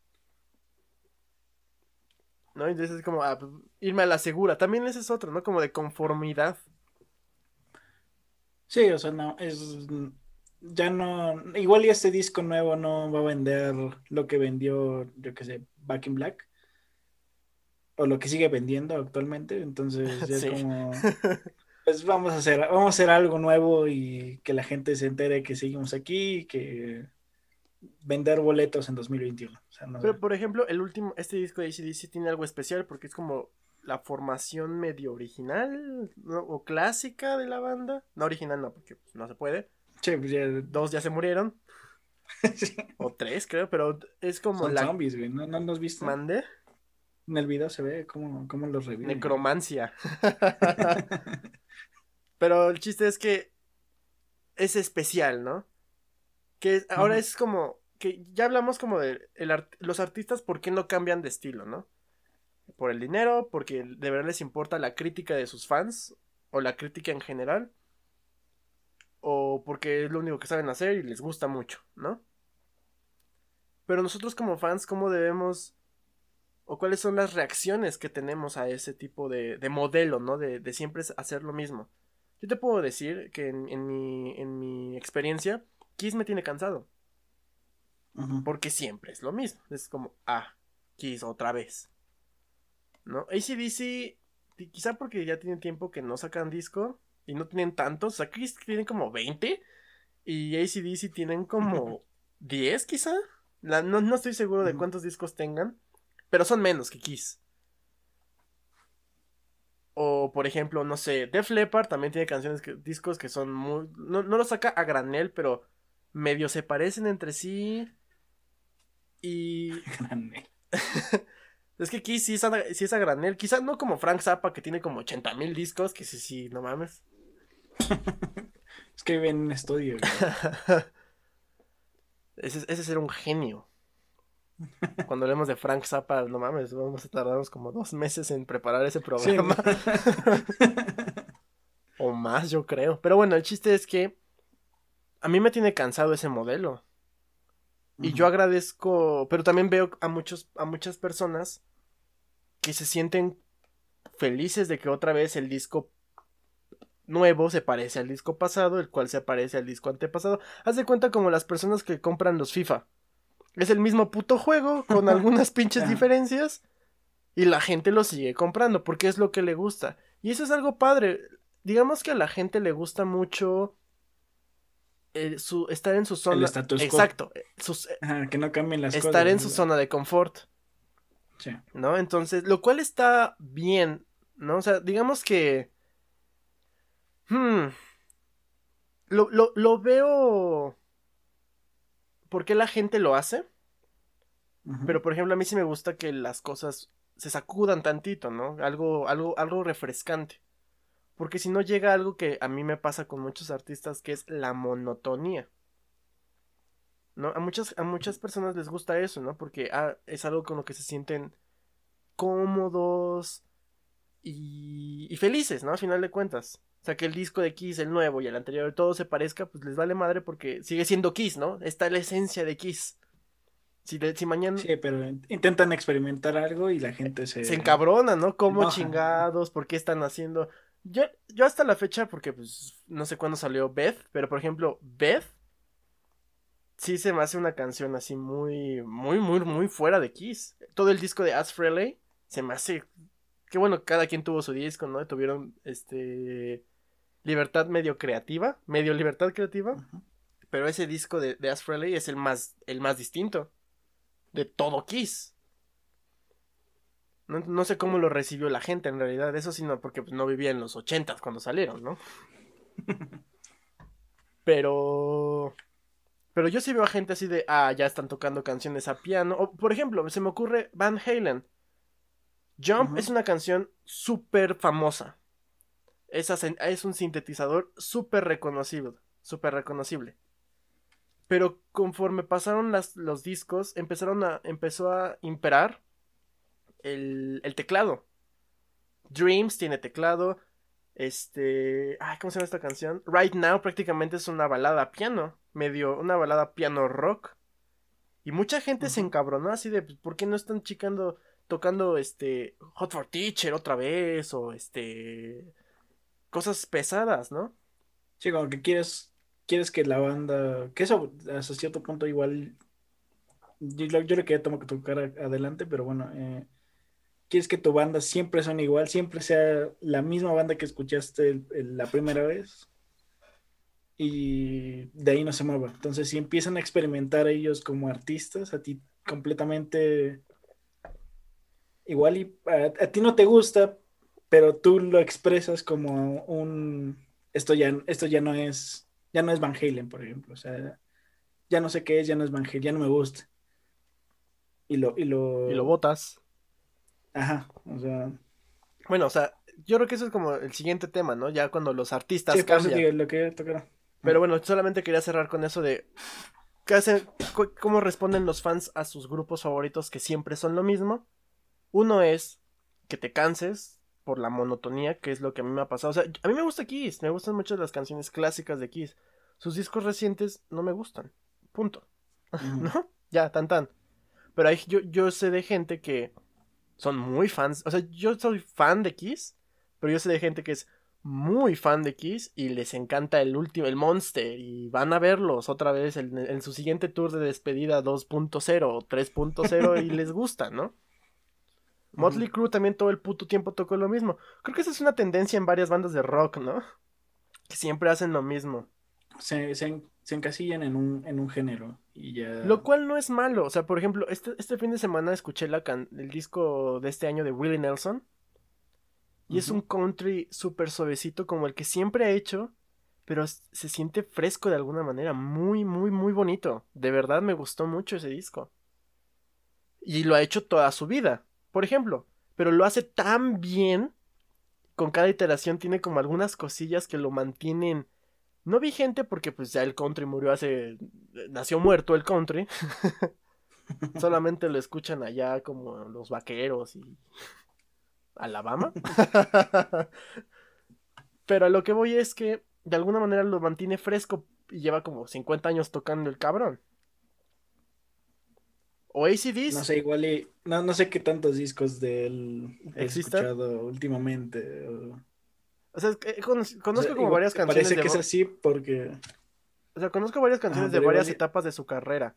¿No? Entonces es como ah, pues, irme a la segura. También ese es otro, ¿no? Como de conformidad. Sí, o sea, no, es. Ya no. Igual y este disco nuevo no va a vender lo que vendió, yo qué sé, Back in Black. O lo que sigue vendiendo actualmente. Entonces, ya es como. Pues vamos a hacer, vamos a hacer algo nuevo y que la gente se entere que seguimos aquí y que vender boletos en 2021. Pero por ejemplo, el último, este disco de ACDC tiene algo especial porque es como la formación medio original o clásica de la banda. No original, no, porque pues, no se puede. Pues, Dos ya se murieron. O tres, creo, pero es como Son zombies, güey. ¿No, no los viste? ¿Mande? En el video se ve cómo, cómo los reviven. Necromancia. Pero el chiste es que es especial, ¿no? Que ahora es como que ya hablamos como de los artistas por qué no cambian de estilo, ¿no? Por el dinero, porque de verdad les importa la crítica de sus fans o la crítica en general, o porque es lo único que saben hacer y les gusta mucho, ¿no? Pero nosotros como fans, ¿cómo debemos o cuáles son las reacciones que tenemos a ese tipo de, de modelo, ¿no? De, de siempre hacer lo mismo. Yo te puedo decir que en, mi, en mi experiencia, Kiss me tiene cansado. Porque siempre es lo mismo. Es como, ah, Kiss otra vez. ¿No? ACDC, quizá porque ya tienen tiempo que no sacan disco y no tienen tantos. O sea, Kiss tienen como 20 y ACDC tienen como 10 quizá. no, no, estoy seguro de cuántos discos tengan, pero son menos que Kiss. O, por ejemplo, no sé, Def Leppard también tiene canciones, que, discos que son muy... No, no lo saca a granel, pero medio se parecen entre sí. Y... es que aquí sí es, a, sí es a granel. Quizás no como Frank Zappa, que tiene como 80 mil discos, que sí, sí, no mames. es que vive en un estudio. ese, ese es un genio. Cuando hablemos de Frank Zappa, no mames, vamos a tardarnos como dos meses en preparar ese programa. o más, yo creo. Pero bueno, el chiste es que a mí me tiene cansado ese modelo. Y yo agradezco, pero también veo a muchos, a muchas personas que se sienten felices de que otra vez el disco nuevo se parece al disco pasado, el cual se parece al disco antepasado. Haz de cuenta como las personas que compran los FIFA. Es el mismo puto juego, con algunas pinches diferencias. Y la gente lo sigue comprando porque es lo que le gusta. Y eso es algo padre. Digamos que a la gente le gusta mucho eh, su, estar en su zona. Exacto. Eh, eh, que no cambien las estar en su zona de confort. Sí. ¿No? Entonces, lo cual está bien, ¿no? O sea, digamos que. Hmm. Lo, lo, lo veo por qué la gente lo hace. Pero, por ejemplo, a mí sí me gusta que las cosas se sacudan tantito, ¿no? Algo, algo, algo refrescante. Porque si no llega algo que a mí me pasa con muchos artistas, que es la monotonía. ¿No? A muchas, a muchas personas les gusta eso, ¿no? Porque ah, es algo con lo que se sienten cómodos y, y felices, ¿no? A final de cuentas. O sea, que el disco de Kiss, el nuevo y el anterior, todo se parezca, pues les vale madre porque sigue siendo Kiss, ¿no? Está la esencia de Kiss. Si, si mañana... Sí, pero intentan experimentar algo y la gente se... Se encabrona, ¿no? ¿Cómo chingados? ¿Por qué están haciendo...? Yo, yo hasta la fecha, porque pues no sé cuándo salió Beth, pero por ejemplo, Beth sí se me hace una canción así muy, muy, muy, muy fuera de Kiss. Todo el disco de As Frehley se me hace... Que bueno, cada quien tuvo su disco, ¿no? Tuvieron este libertad medio creativa, medio libertad creativa. Pero ese disco de, de As es el más, el más distinto de todo Kiss. No, sé cómo lo recibió la gente en realidad, eso sí, no, porque pues, no vivía en los ochentas cuando salieron, ¿no? pero... Pero yo sí veo a gente así de, ah, ya están tocando canciones a piano. O, por ejemplo, se me ocurre Van Halen. Jump es una canción súper famosa. Es, es un sintetizador súper reconocible, súper reconocible. Pero conforme pasaron las, los discos, empezaron a, empezó a imperar el, el teclado. Dreams tiene teclado. Este. Ay, ¿cómo se llama esta canción? Right Now prácticamente es una balada piano. Medio. Una balada piano rock. Y mucha gente se encabronó así de. Pues, ¿Por qué no están chicando. Tocando este. Hot for Teacher otra vez? O este. Cosas pesadas, ¿no? Sí, como que quieres. Quieres que la banda. Que eso hasta cierto punto igual. Yo, yo le quería que tocar adelante, pero bueno. Eh, quieres que tu banda siempre suene igual, siempre sea la misma banda que escuchaste la primera vez y de ahí no se mueva. Entonces, si empiezan a experimentar ellos como artistas, a ti completamente igual y a, ti no te gusta, pero tú lo expresas como un esto ya esto ya no es ya no es Van Halen, por ejemplo, o sea, ya no sé qué es, ya no es Van Halen, ya no me gusta. Y lo y lo y lo botas. Ajá, o sea. Bueno, o sea, yo creo que eso es como el siguiente tema, ¿no? Ya cuando los artistas cambian. lo que tocar. Pero bueno, solamente quería cerrar con eso de. ¿qué hacen, ¿Cómo responden los fans a sus grupos favoritos que siempre son lo mismo? Uno es que te canses por la monotonía, que es lo que a mí me ha pasado. O sea, a mí me gusta Kiss, me gustan mucho las canciones clásicas de Kiss. Sus discos recientes no me gustan. Punto. ¿No? Ya, tan tan. Pero hay, yo, yo sé de gente que son muy fans. O sea, yo soy fan de Kiss, pero yo sé de gente que es muy fan de Kiss y les encanta el último, el Monster, y van a verlos otra vez en, su siguiente tour de despedida 2.0 o 3.0 y les gusta, ¿no? Motley Crue también todo el puto tiempo tocó lo mismo. Creo que esa es una tendencia en varias bandas de rock, ¿no? Que siempre hacen lo mismo. Se, se, se encasillan en un, en un género y ya... Lo cual no es malo, o sea, por ejemplo, este, este fin de semana escuché la el disco de este año de Willie Nelson y es un country súper suavecito como el que siempre ha hecho, pero se siente fresco de alguna manera, muy, muy, muy bonito. De verdad me gustó mucho ese disco. Y lo ha hecho toda su vida, por ejemplo, pero lo hace tan bien, con cada iteración tiene como algunas cosillas que lo mantienen no vigente porque pues ya el country murió hace... Nació muerto el country. Solamente lo escuchan allá como los vaqueros y... Alabama. Pero a lo que voy es que de alguna manera lo mantiene fresco y lleva como 50 años tocando el cabrón. O ACDs. No sé, igual y, no, no sé qué tantos discos de él he escuchado últimamente. O sea, eh, conozco como varias canciones. Parece que es así porque. O sea, conozco varias canciones de varias etapas de su carrera.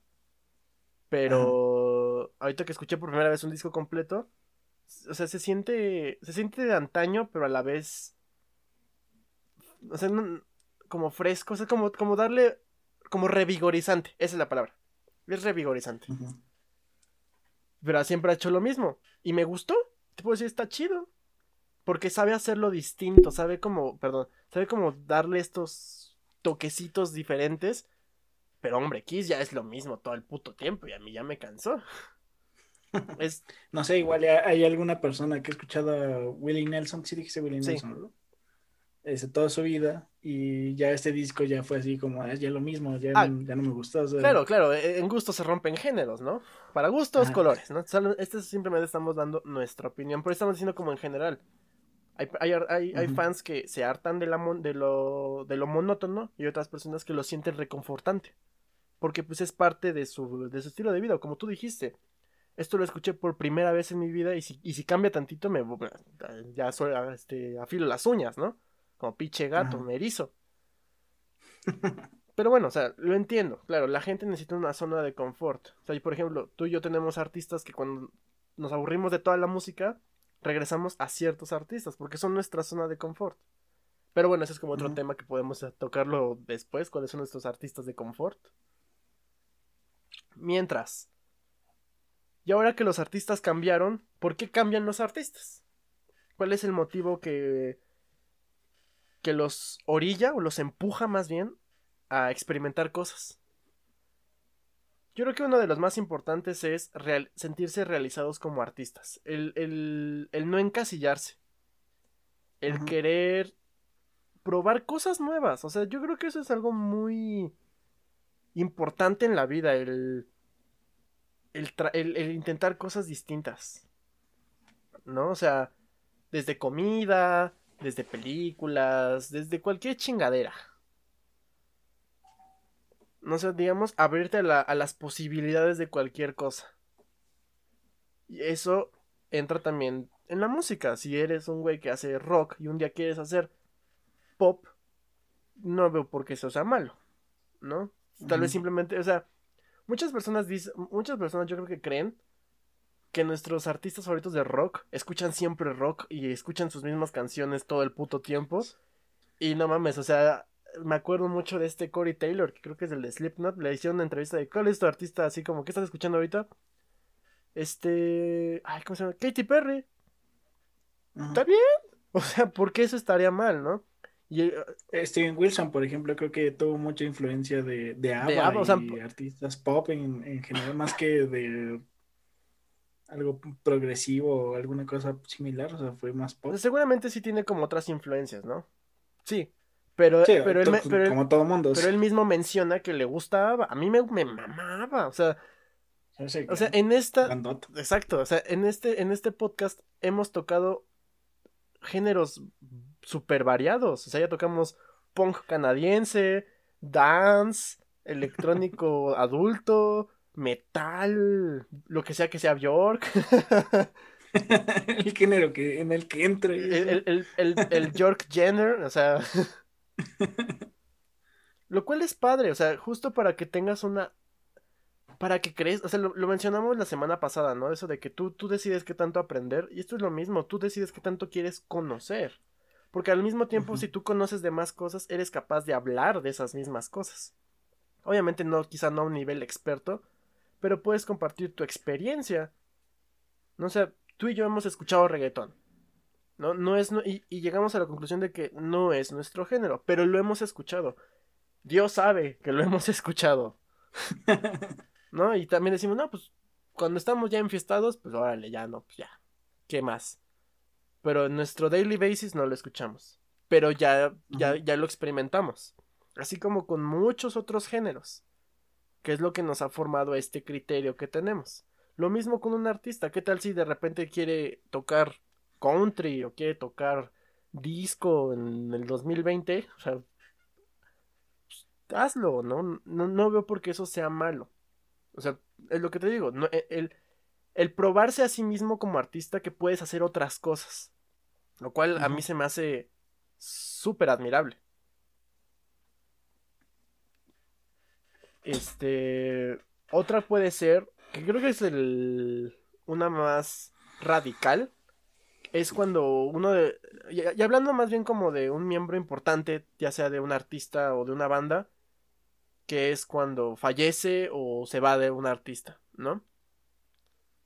Pero ahorita que escuché por primera vez un disco completo, o sea, se siente. Se siente de antaño, pero a la vez. O sea, como fresco. O sea, como, como darle. Como revigorizante. Esa es la palabra. Es revigorizante. Pero siempre ha hecho lo mismo. Y me gustó. Te puedo decir, está chido. Porque sabe hacerlo distinto, sabe como, perdón, sabe como darle estos toquecitos diferentes. Pero hombre, Kiss ya es lo mismo todo el puto tiempo y a mí ya me cansó. es... No sé, igual hay alguna persona que ha escuchado a Willie Nelson, sí dijiste Willie Nelson, ¿no? Este, toda su vida y ya este disco ya fue así como es ah, ya lo mismo, ya, ah, no, ya no me gustó. Claro, claro, e, en gusto se rompen géneros, ¿no? Para gustos, colores, ¿no? Este simplemente estamos dando nuestra opinión, pero estamos diciendo como en general. Hay, fans que se hartan de, la de, lo, de lo monótono y otras personas que lo sienten reconfortante. Porque pues es parte de su, de su estilo de vida, como tú dijiste. Esto lo escuché por primera vez en mi vida y si, y si cambia tantito me ya soy, este, afilo las uñas, ¿no? Como pinche gato, me erizo. Pero bueno, o sea, lo entiendo. Claro, la gente necesita una zona de confort. O sea, por ejemplo, tú y yo tenemos artistas que cuando nos aburrimos de toda la música, regresamos a ciertos artistas, porque son nuestra zona de confort. Pero bueno, ese es como otro tema que podemos eh, tocarlo después, cuáles son nuestros artistas de confort. Mientras, y ahora que los artistas cambiaron, ¿por qué cambian los artistas? ¿Cuál es el motivo que que los orilla o los empuja más bien a experimentar cosas? Yo creo que uno de los más importantes es sentirse realizados como artistas. El, no encasillarse. El querer probar cosas nuevas. O sea, yo creo que eso es algo muy importante en la vida, el, el, intentar cosas distintas. ¿No? O sea, desde comida, desde películas, desde cualquier chingadera. No sé, digamos, abrirte a, a las posibilidades de cualquier cosa. Y eso entra también en la música. Si eres un güey que hace rock y un día quieres hacer pop, no veo por qué eso sea malo, ¿no? Tal vez simplemente, o sea, muchas personas dicen, muchas personas yo creo que creen que nuestros artistas favoritos de rock escuchan siempre rock y escuchan sus mismas canciones todo el puto tiempo. Y no mames, o sea, me acuerdo mucho de este Corey Taylor, que creo que es el de Slipknot, le hicieron una entrevista de ¿cuál es tu artista? Así como, ¿qué estás escuchando ahorita? Este, ay, ¿cómo se llama? Katy Perry. ¿Está bien? O sea, ¿por qué eso estaría mal, no? Y, eh, Steven Wilson, por ejemplo, creo que tuvo mucha influencia de, de ABBA, y artistas pop en, en, general, más que de algo progresivo o alguna cosa similar, o sea, fue más pop. Seguramente sí tiene como otras influencias, ¿no? Sí, pero, pero, él, pero como todo mundo. Pero él mismo menciona que le gustaba, a mí me, me mamaba, o sea, o sea, en esta. Exacto. O sea, en este, en este podcast hemos tocado géneros súper variados. O sea, ya tocamos punk canadiense, dance, electrónico adulto, metal, lo que sea que sea Bjork. el género que, en el que entre. El, el, el, el York Jenner, o sea. lo cual es padre, o sea, justo para que tengas una. Para que crees, o sea, lo, mencionamos la semana pasada, ¿no? Eso de que tú, tú decides qué tanto aprender, y esto es lo mismo, tú decides qué tanto quieres conocer. Porque al mismo tiempo, si tú conoces de más cosas, eres capaz de hablar de esas mismas cosas. Obviamente no, quizá no a un nivel experto, pero puedes compartir tu experiencia. No sé, tú y yo hemos escuchado reggaetón. ¿no? No es, y, y, llegamos a la conclusión de que no es nuestro género, pero lo hemos escuchado. Dios sabe que lo hemos escuchado. ¿No? Y también decimos, no, pues cuando estamos ya enfiestados, pues órale, ya no, pues ya. ¿Qué más? pero en nuestro daily basis no lo escuchamos. Pero ya, ya, ya lo experimentamos. Así como con muchos otros géneros. Que es lo que nos ha formado este criterio que tenemos. Lo mismo con un artista. ¿Qué tal si de repente quiere tocar country o quiere tocar disco en el 2020? O sea, pues, hazlo, ¿no? ¿no? No veo por qué eso sea malo. O sea, es lo que te digo. No, e, el, el probarse a sí mismo como artista que puedes hacer otras cosas. Lo cual a mí se me hace súper admirable. Este. Otra puede ser. Que creo que es el. Una más radical. Es cuando uno de. Y, hablando más bien como de un miembro importante, ya sea de un artista o de una banda. Que es cuando fallece o se va de un artista, ¿no?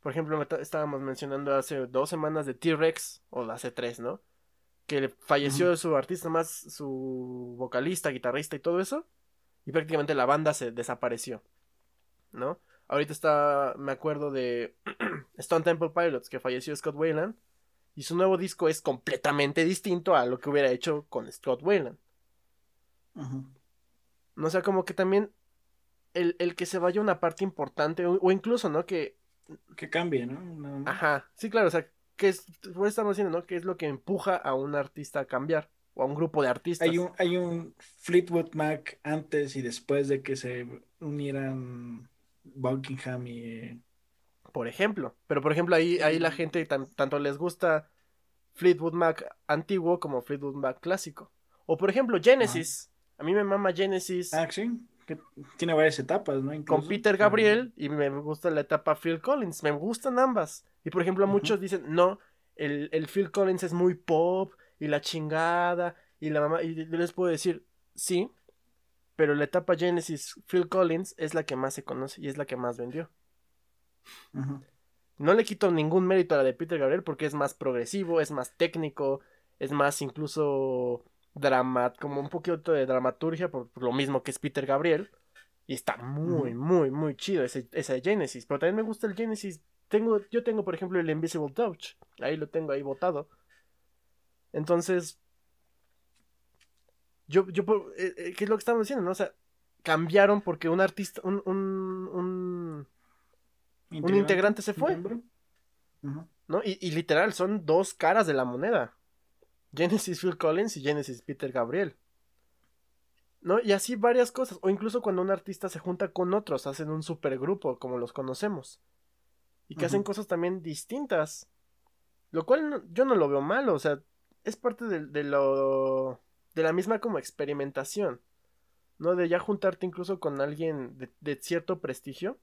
Por ejemplo, estábamos mencionando hace dos semanas de T-Rex, o hace tres, ¿no? Que falleció su artista más, su vocalista, guitarrista y todo eso. Y prácticamente la banda se desapareció, ¿no? Ahorita está, me acuerdo de Stone Temple Pilots, que falleció Scott Wayland. Y su nuevo disco es completamente distinto a lo que hubiera hecho con Scott Wayland. No o sea, como que también el, el, que se vaya una parte importante, o incluso, ¿no? Que que cambie, ¿no? Ajá, sí, claro, o sea, que es, por estamos diciendo, ¿no? ¿Qué es lo que empuja a un artista a cambiar? O a un grupo de artistas. Hay un, hay un Fleetwood Mac antes y después de que se unieran Buckingham y... Por ejemplo, pero por ejemplo ahí, ahí la gente tanto les gusta Fleetwood Mac antiguo como Fleetwood Mac clásico. O por ejemplo Genesis. A mí me mama Genesis. Ah, sí que tiene varias etapas, ¿no? Con Peter Gabriel y me gusta la etapa Phil Collins, me gustan ambas. Y por ejemplo, muchos dicen, no, el, el, Phil Collins es muy pop y la chingada y la mamá, y yo les puedo decir, sí, pero la etapa Genesis Phil Collins es la que más se conoce y es la que más vendió. No le quito ningún mérito a la de Peter Gabriel porque es más progresivo, es más técnico, es más incluso drama, como un poquito de dramaturgia, por, lo mismo que es Peter Gabriel. Y está muy, muy, muy chido ese, ese Genesis. Pero también me gusta el Genesis. Tengo, yo tengo, por ejemplo, el Invisible Touch. Ahí lo tengo ahí botado. Entonces. yo, yo, eh, eh, ¿qué es lo que estamos diciendo, no? O sea, cambiaron porque un artista, un, un, un, un integrante se fue, ¿no? Y, y literal, son dos caras de la moneda. Genesis Phil Collins y Genesis Peter Gabriel. ¿No? Y así varias cosas. O incluso cuando un artista se junta con otros, hacen un supergrupo, como los conocemos. Y que hacen cosas también distintas. Lo cual yo no lo veo malo, o sea, es parte de, de, lo. de la misma como experimentación. ¿No? De ya juntarte incluso con alguien de, de cierto prestigio.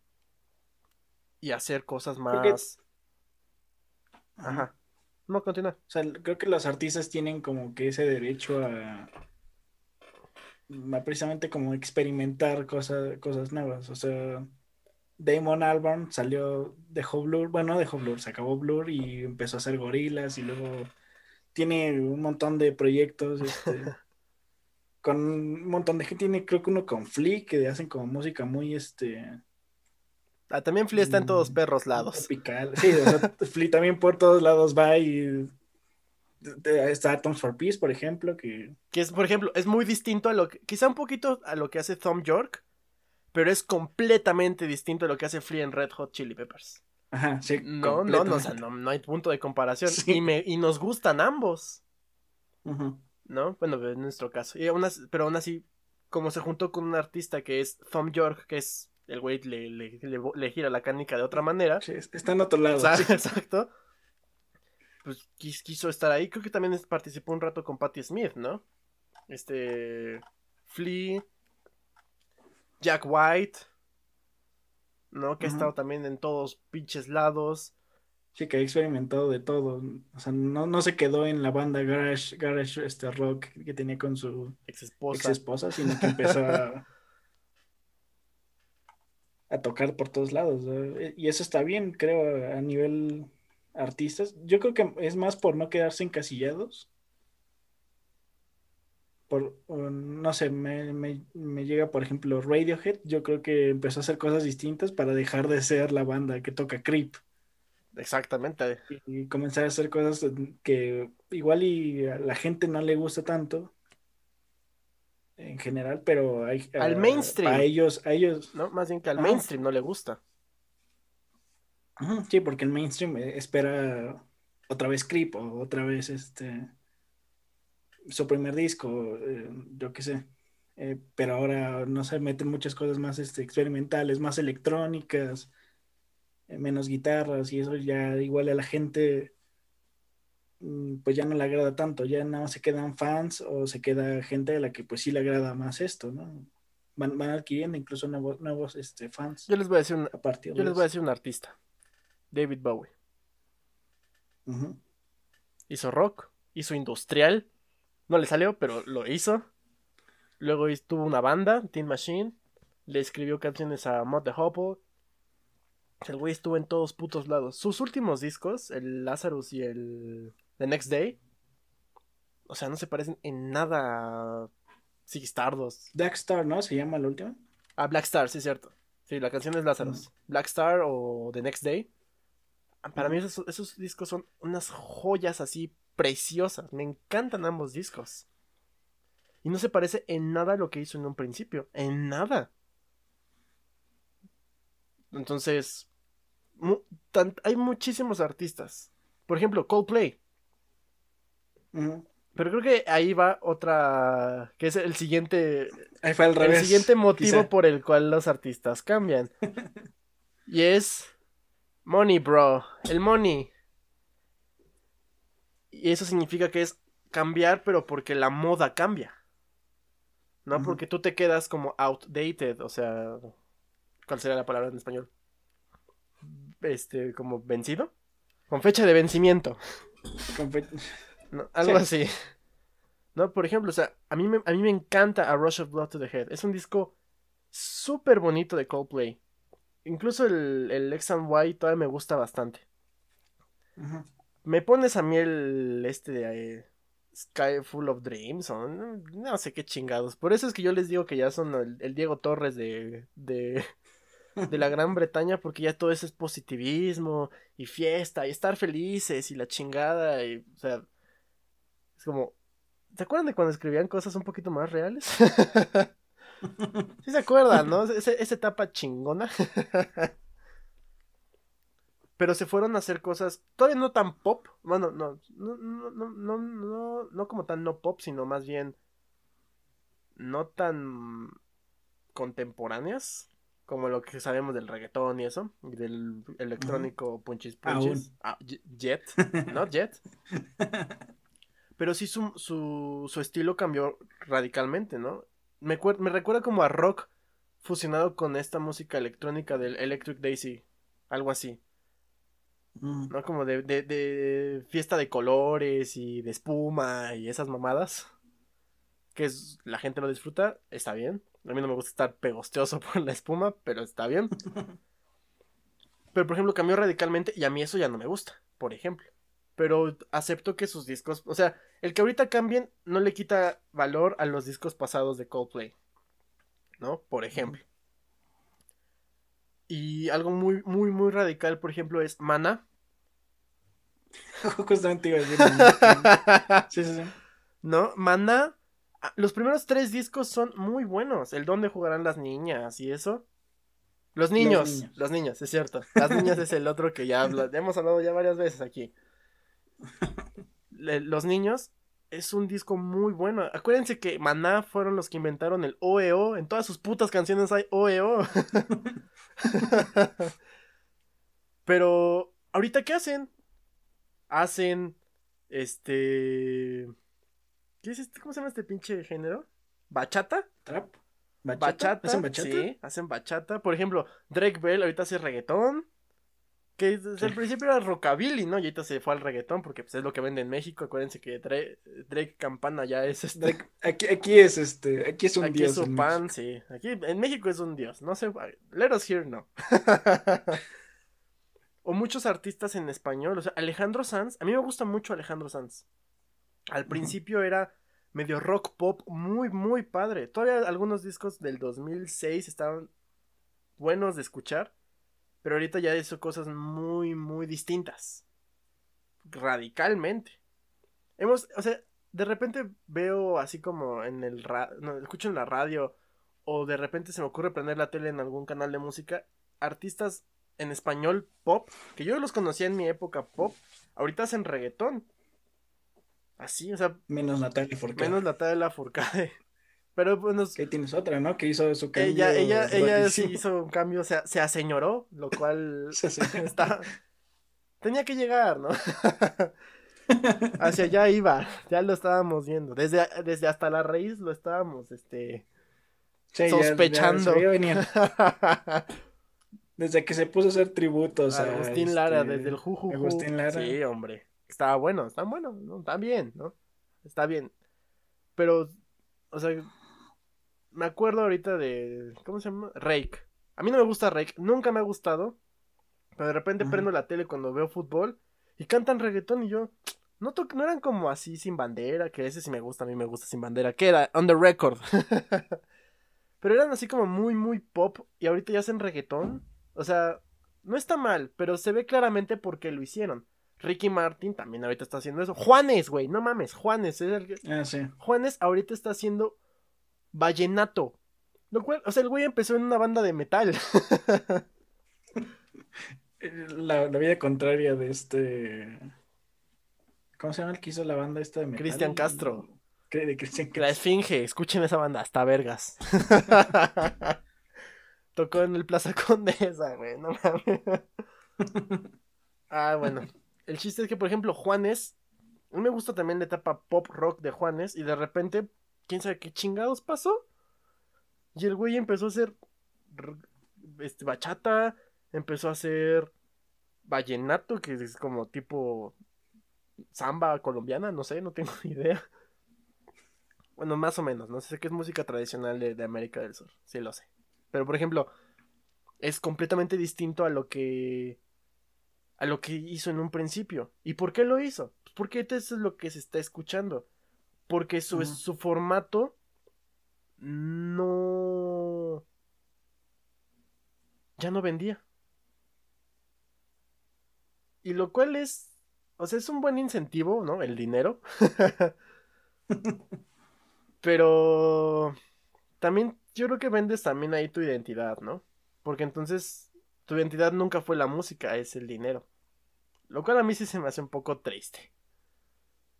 Y hacer cosas más. Ajá. No, continúa. O sea, creo que los artistas tienen como que ese derecho a, precisamente como experimentar cosas, cosas nuevas. O sea, Damon Albarn salió, dejó Blur, bueno, dejó Blur, se acabó Blur y empezó a hacer gorilas y luego tiene un montón de proyectos, este, con un montón de gente, tiene creo que uno con Flea, que hacen como música muy, este... Ah, también Flea está en todos perros lados. Tropical. Sí, o sea, Flea también por todos lados va y está Atoms for Peace, por ejemplo, que... Que es, por ejemplo, es muy distinto a lo que... Quizá un poquito a lo que hace Tom York, pero es completamente distinto a lo que hace Flea en Red Hot Chili Peppers. Ajá, sí. No, no, no, no, hay punto de comparación. Y, me, y nos gustan ambos. ¿No? Bueno, en nuestro caso. Y pero aún así, como se juntó con un artista que es Tom York, que es el güey le, le, le, gira la canica de otra manera. Sí, está en otro lado. Exacto pues quiso estar ahí. Creo que también participó un rato con Patti Smith, ¿no? Este. Flea. Jack White. ¿No? Que ha estado también en todos pinches lados. Sí, que ha experimentado de todo. O sea, no, se quedó en la banda Garage, Garage este, Rock que tenía con su ex esposa, ex -esposa sino que empezó a, a tocar por todos lados. Y eso está bien, creo, a nivel artistas. Yo creo que es más por no quedarse encasillados. Por, no sé, me, llega, por ejemplo, Radiohead. Yo creo que empezó a hacer cosas distintas para dejar de ser la banda que toca Creep. Exactamente. Y, comenzar a hacer cosas que igual y a la gente no le gusta tanto en general, pero hay, al mainstream. A ellos, a ellos. No, más bien que al mainstream no le gusta. Sí, porque el mainstream eh, espera otra vez Creep o otra vez este su primer disco, eh, yo qué sé. Eh, pero ahora no se meten muchas cosas más este, experimentales, más electrónicas, menos guitarras y eso ya igual a la gente mm, pues ya no le agrada tanto, ya no se quedan fans o se queda gente a la que pues sí le agrada más esto, ¿no? Van, adquiriendo incluso nuevos, nuevos este, fans. Yo les voy a decir un, yo les voy a decir un artista. David Bowie. Hizo rock, hizo industrial. No le salió, pero lo hizo. Luego tuvo una banda, Teen Machine. Le escribió canciones a Mod the Hopple. El güey estuvo en todos putos lados. Sus últimos discos, el Lazarus y el The Next Day, o sea, no se parecen en nada a Stardust. Black Star, ¿no? ¿Se llama la última? Ah, Black Star, sí, es cierto. Sí, la canción es Lazarus. Black Star o The Next Day para mí esos, discos son unas joyas así preciosas. Me encantan ambos discos. Y no se parece en nada a lo que hizo en un principio. En nada. Entonces, hay muchísimos artistas. Por ejemplo, Coldplay. Pero creo que ahí va otra. que es el siguiente. Ahí fue el, el siguiente motivo por el cual los artistas cambian. y es Money, bro. El money. Y eso significa que es cambiar, pero porque la moda cambia. No porque tú te quedas como outdated, o sea, ¿cuál sería la palabra en español? Este, como vencido. Con fecha de vencimiento. algo así. No, por ejemplo, o sea, a mí, me, a mí me encanta A Rush of Blood to the Head. Es un disco súper bonito de Coldplay. Incluso el, el X and Y todavía me gusta bastante. Me pones a mí el este de eh, Sky Full of Dreams o no, sé qué chingados. Por eso es que yo les digo que ya son el, Diego Torres de, de, de la Gran Bretaña porque ya todo eso es positivismo y fiesta y estar felices y la chingada y o sea es como ¿Se acuerdan de cuando escribían cosas un poquito más reales? sí se acuerdan, ¿no? Esa, esa etapa chingona. Pero se fueron a hacer cosas todavía no tan pop. Bueno, no, no, no, no, no, no como tan no pop, sino más bien no tan contemporáneas como lo que sabemos del reggaetón y eso, y del electrónico punchis punchis. Ah, jet, ¿no? Jet. Pero sí su, su, su, estilo cambió radicalmente, ¿no? Me, me recuerda como a rock fusionado con esta música electrónica del Electric Daisy, algo así. Mm. ¿No? Como de, de, de, fiesta de colores y de espuma y esas mamadas. Que es, la gente lo disfruta, está bien. A mí no me gusta estar pegosteoso por la espuma, pero está bien. Pero por ejemplo, cambió radicalmente y a mí eso ya no me gusta, por ejemplo. Pero acepto que sus discos, o sea, el que ahorita cambien no le quita valor a los discos pasados de Coldplay. ¿No? Por ejemplo. Y algo muy, muy, muy radical, por ejemplo, es Mana. Justamente iba a decir. sí, sí, sí. ¿No? Mana Ah, los primeros tres discos son muy buenos. El dónde jugarán las niñas y eso. Los niños, los niños, es cierto. Las niñas es el otro que ya hemos hablado ya varias veces aquí. los niños es un disco muy bueno. Acuérdense que Maná fueron los que inventaron el OEO. E en todas sus putas canciones hay OEO. E Pero, ¿ahorita qué hacen? Hacen, este... ¿Qué es este? ¿Cómo se llama este pinche género? ¿Bachata? ¿Trap? ¿Bachata? ¿Hacen bachata? Sí, hacen bachata. Por ejemplo, Drake Bell ahorita hace reggaetón. Que desde el principio era rockabilly, ¿no? Y ahorita se fue al reggaetón porque pues, es lo que vende en México. Acuérdense que Drake, Campana ya es este. aquí, aquí, es este. Aquí es un aquí dios. Aquí es un pan, sí. Aquí en México es un dios. No sé. Let us hear no. o muchos artistas en español. O sea, Alejandro Sanz. A mí me gusta mucho Alejandro Sanz. Al principio era medio rock pop muy, muy padre. Todavía algunos discos del 2006 estaban buenos de escuchar, pero ahorita ya hizo cosas muy, muy distintas. Radicalmente. Hemos, o sea, de repente veo así como en el radio, escucho en la radio, o de repente se me ocurre prender la tele en algún canal de música, artistas en español pop, que yo los conocía en mi época pop, ahorita hacen reggaetón. Así, o sea. Menos Natalia Furcade. Menos Natalia Furcade. Pero bueno. Que tienes otra, ¿no? Que hizo su cambio. Ella, ella, ella sí hizo un cambio, se, se aseñoró, lo cual está. Tenía que llegar, ¿no? Hacia allá iba, ya lo estábamos viendo. Desde, desde hasta la raíz lo estábamos, este. sospechando. desde que se puso a hacer tributos a Agustín Lara, este, desde el Jujuju. Agustín Lara. Sí, hombre estaba bueno, está bueno, ¿no? Está bien, ¿no? Está bien. Pero, o sea, me acuerdo ahorita de, ¿cómo se llama? Rake. A mí no me gusta Rake, nunca me ha gustado. Pero de repente prendo la tele cuando veo fútbol y cantan reggaetón y yo, no, no eran como así sin bandera, que ese sí me gusta, a mí me gusta sin bandera, que era on the record. pero eran así como muy, muy pop y ahorita ya hacen reggaetón. O sea, no está mal, pero se ve claramente por qué lo hicieron. Ricky Martin también ahorita está haciendo eso. Juanes, güey, no mames, Juanes es el que... Ah, sí. Juanes ahorita está haciendo vallenato. Lo cual, o sea, el güey empezó en una banda de metal. la, vida contraria de este. ¿Cómo se llama el que hizo la banda esta de metal? Cristian Castro. De Cristian Castro. La Esfinge, escuchen esa banda, hasta vergas. Tocó en el Plaza Condesa, güey, no mames. ah, bueno el chiste es que, por ejemplo, Juanes, a mí me gusta también la etapa pop rock de Juanes y de repente, quién sabe qué chingados pasó. Y el güey empezó a hacer este, bachata, empezó a hacer vallenato, que es como tipo samba colombiana, no sé, no tengo ni idea. Bueno, más o menos, no sé qué es música tradicional de, de América del Sur, sí lo sé. Pero por ejemplo, es completamente distinto a lo que a lo que hizo en un principio. ¿Y por qué lo hizo? Pues porque esto es lo que se está escuchando. Porque su, su formato no... ya no vendía. Y lo cual es... O sea, es un buen incentivo, ¿no? El dinero. Pero también yo creo que vendes también ahí tu identidad, ¿no? Porque entonces tu identidad nunca fue la música, es el dinero. Lo cual a mí sí se me hace un poco triste.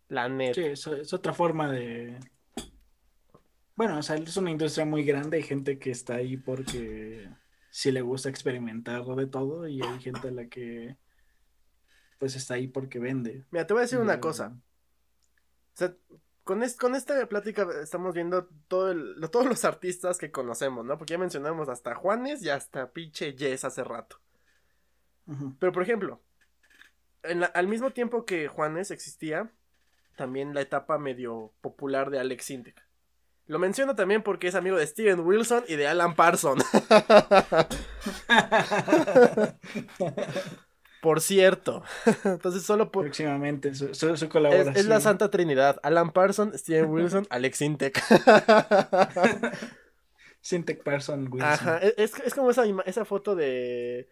La neta. Sí, es, es otra forma de... Bueno, o sea, es una industria muy grande, hay gente que está ahí porque sí le gusta experimentar de todo y hay gente a la que pues está ahí porque vende. Mira, te voy a decir Y, una cosa. O sea, con, es- con esta plática estamos viendo todo el- lo- todos los artistas que conocemos, ¿no? Porque ya mencionamos hasta Juanes y hasta pinche Yes hace rato. Pero por ejemplo, en la- al mismo tiempo que Juanes existía, también la etapa medio popular de Alex Sintek. Lo menciono también porque es amigo de Steven Wilson y de Alan Parson. por cierto. Entonces solo por... Próximamente su, su, su Es, colaboración. es la Santa Trinidad. Alan Parson, Steven Wilson, Alex Sintek. Syntec Person Wilson. Ajá, e, es, es como esa, esa foto de,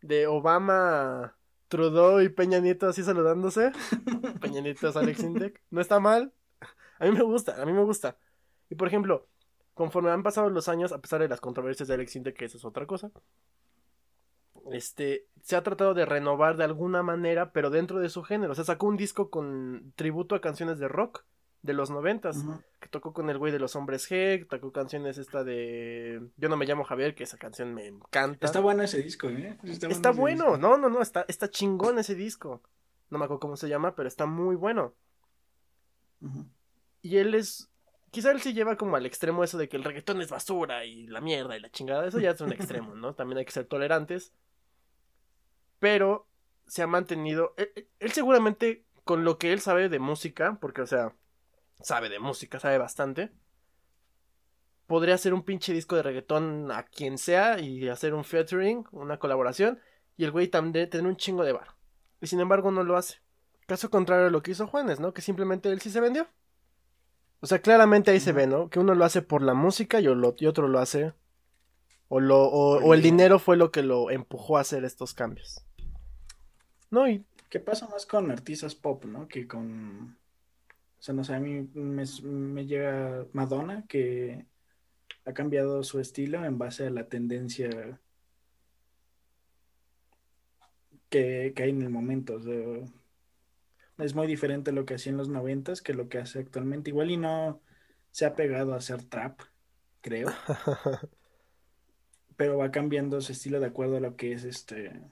de Obama, Trudeau y Peña Nieto así saludándose. Peña Nieto es Alex Sintek. No está mal. A mí me gusta, a mí me gusta. Y por ejemplo, conforme han pasado los años, a pesar de las controversias de Alex Sintek, que eso es otra cosa, este, se ha tratado de renovar de alguna manera, pero dentro de su género. O sea, sacó un disco con tributo a canciones de rock de los noventas Ujú. que tocó con el güey de los hombres G, tocó canciones esta de Yo no me llamo Javier, que esa canción me encanta. Está bueno ese disco, ¿eh? Está, Está bueno, disco. no, no, no, está, está chingón ese disco. No me acuerdo cómo se llama, pero está muy bueno. Ujú. Y él es, quizá él sí lleva como al extremo eso de que el reggaetón es basura y la mierda y la chingada, eso ya es un extremo, ¿no? También hay que ser tolerantes. Pero se ha mantenido, él, él- él seguramente con lo que él sabe de música, porque o sea, sabe de música, sabe bastante. Podría hacer un pinche disco de reggaetón a quien sea y hacer un featuring, una colaboración, y el güey también tener un chingo de bar. Y sin embargo no lo hace. Caso contrario a lo que hizo Juanes, ¿no? Que simplemente él sí se vendió. O sea, claramente ahí se ve, ¿no? Que uno lo hace por la música y, lo- y otro lo hace. O, lo, o, el dinero fue lo que lo empujó a hacer estos cambios. No, y ¿Qué pasa más con artistas pop, no? Que con... O sea, no sé, a mí me, me llega Madonna, que ha cambiado su estilo en base a la tendencia que, que hay en el momento. O sea, es muy diferente lo que hacía en los noventas que lo que hace actualmente. Igual y no se ha pegado a hacer trap, creo. pero va cambiando su estilo de acuerdo a lo que es este...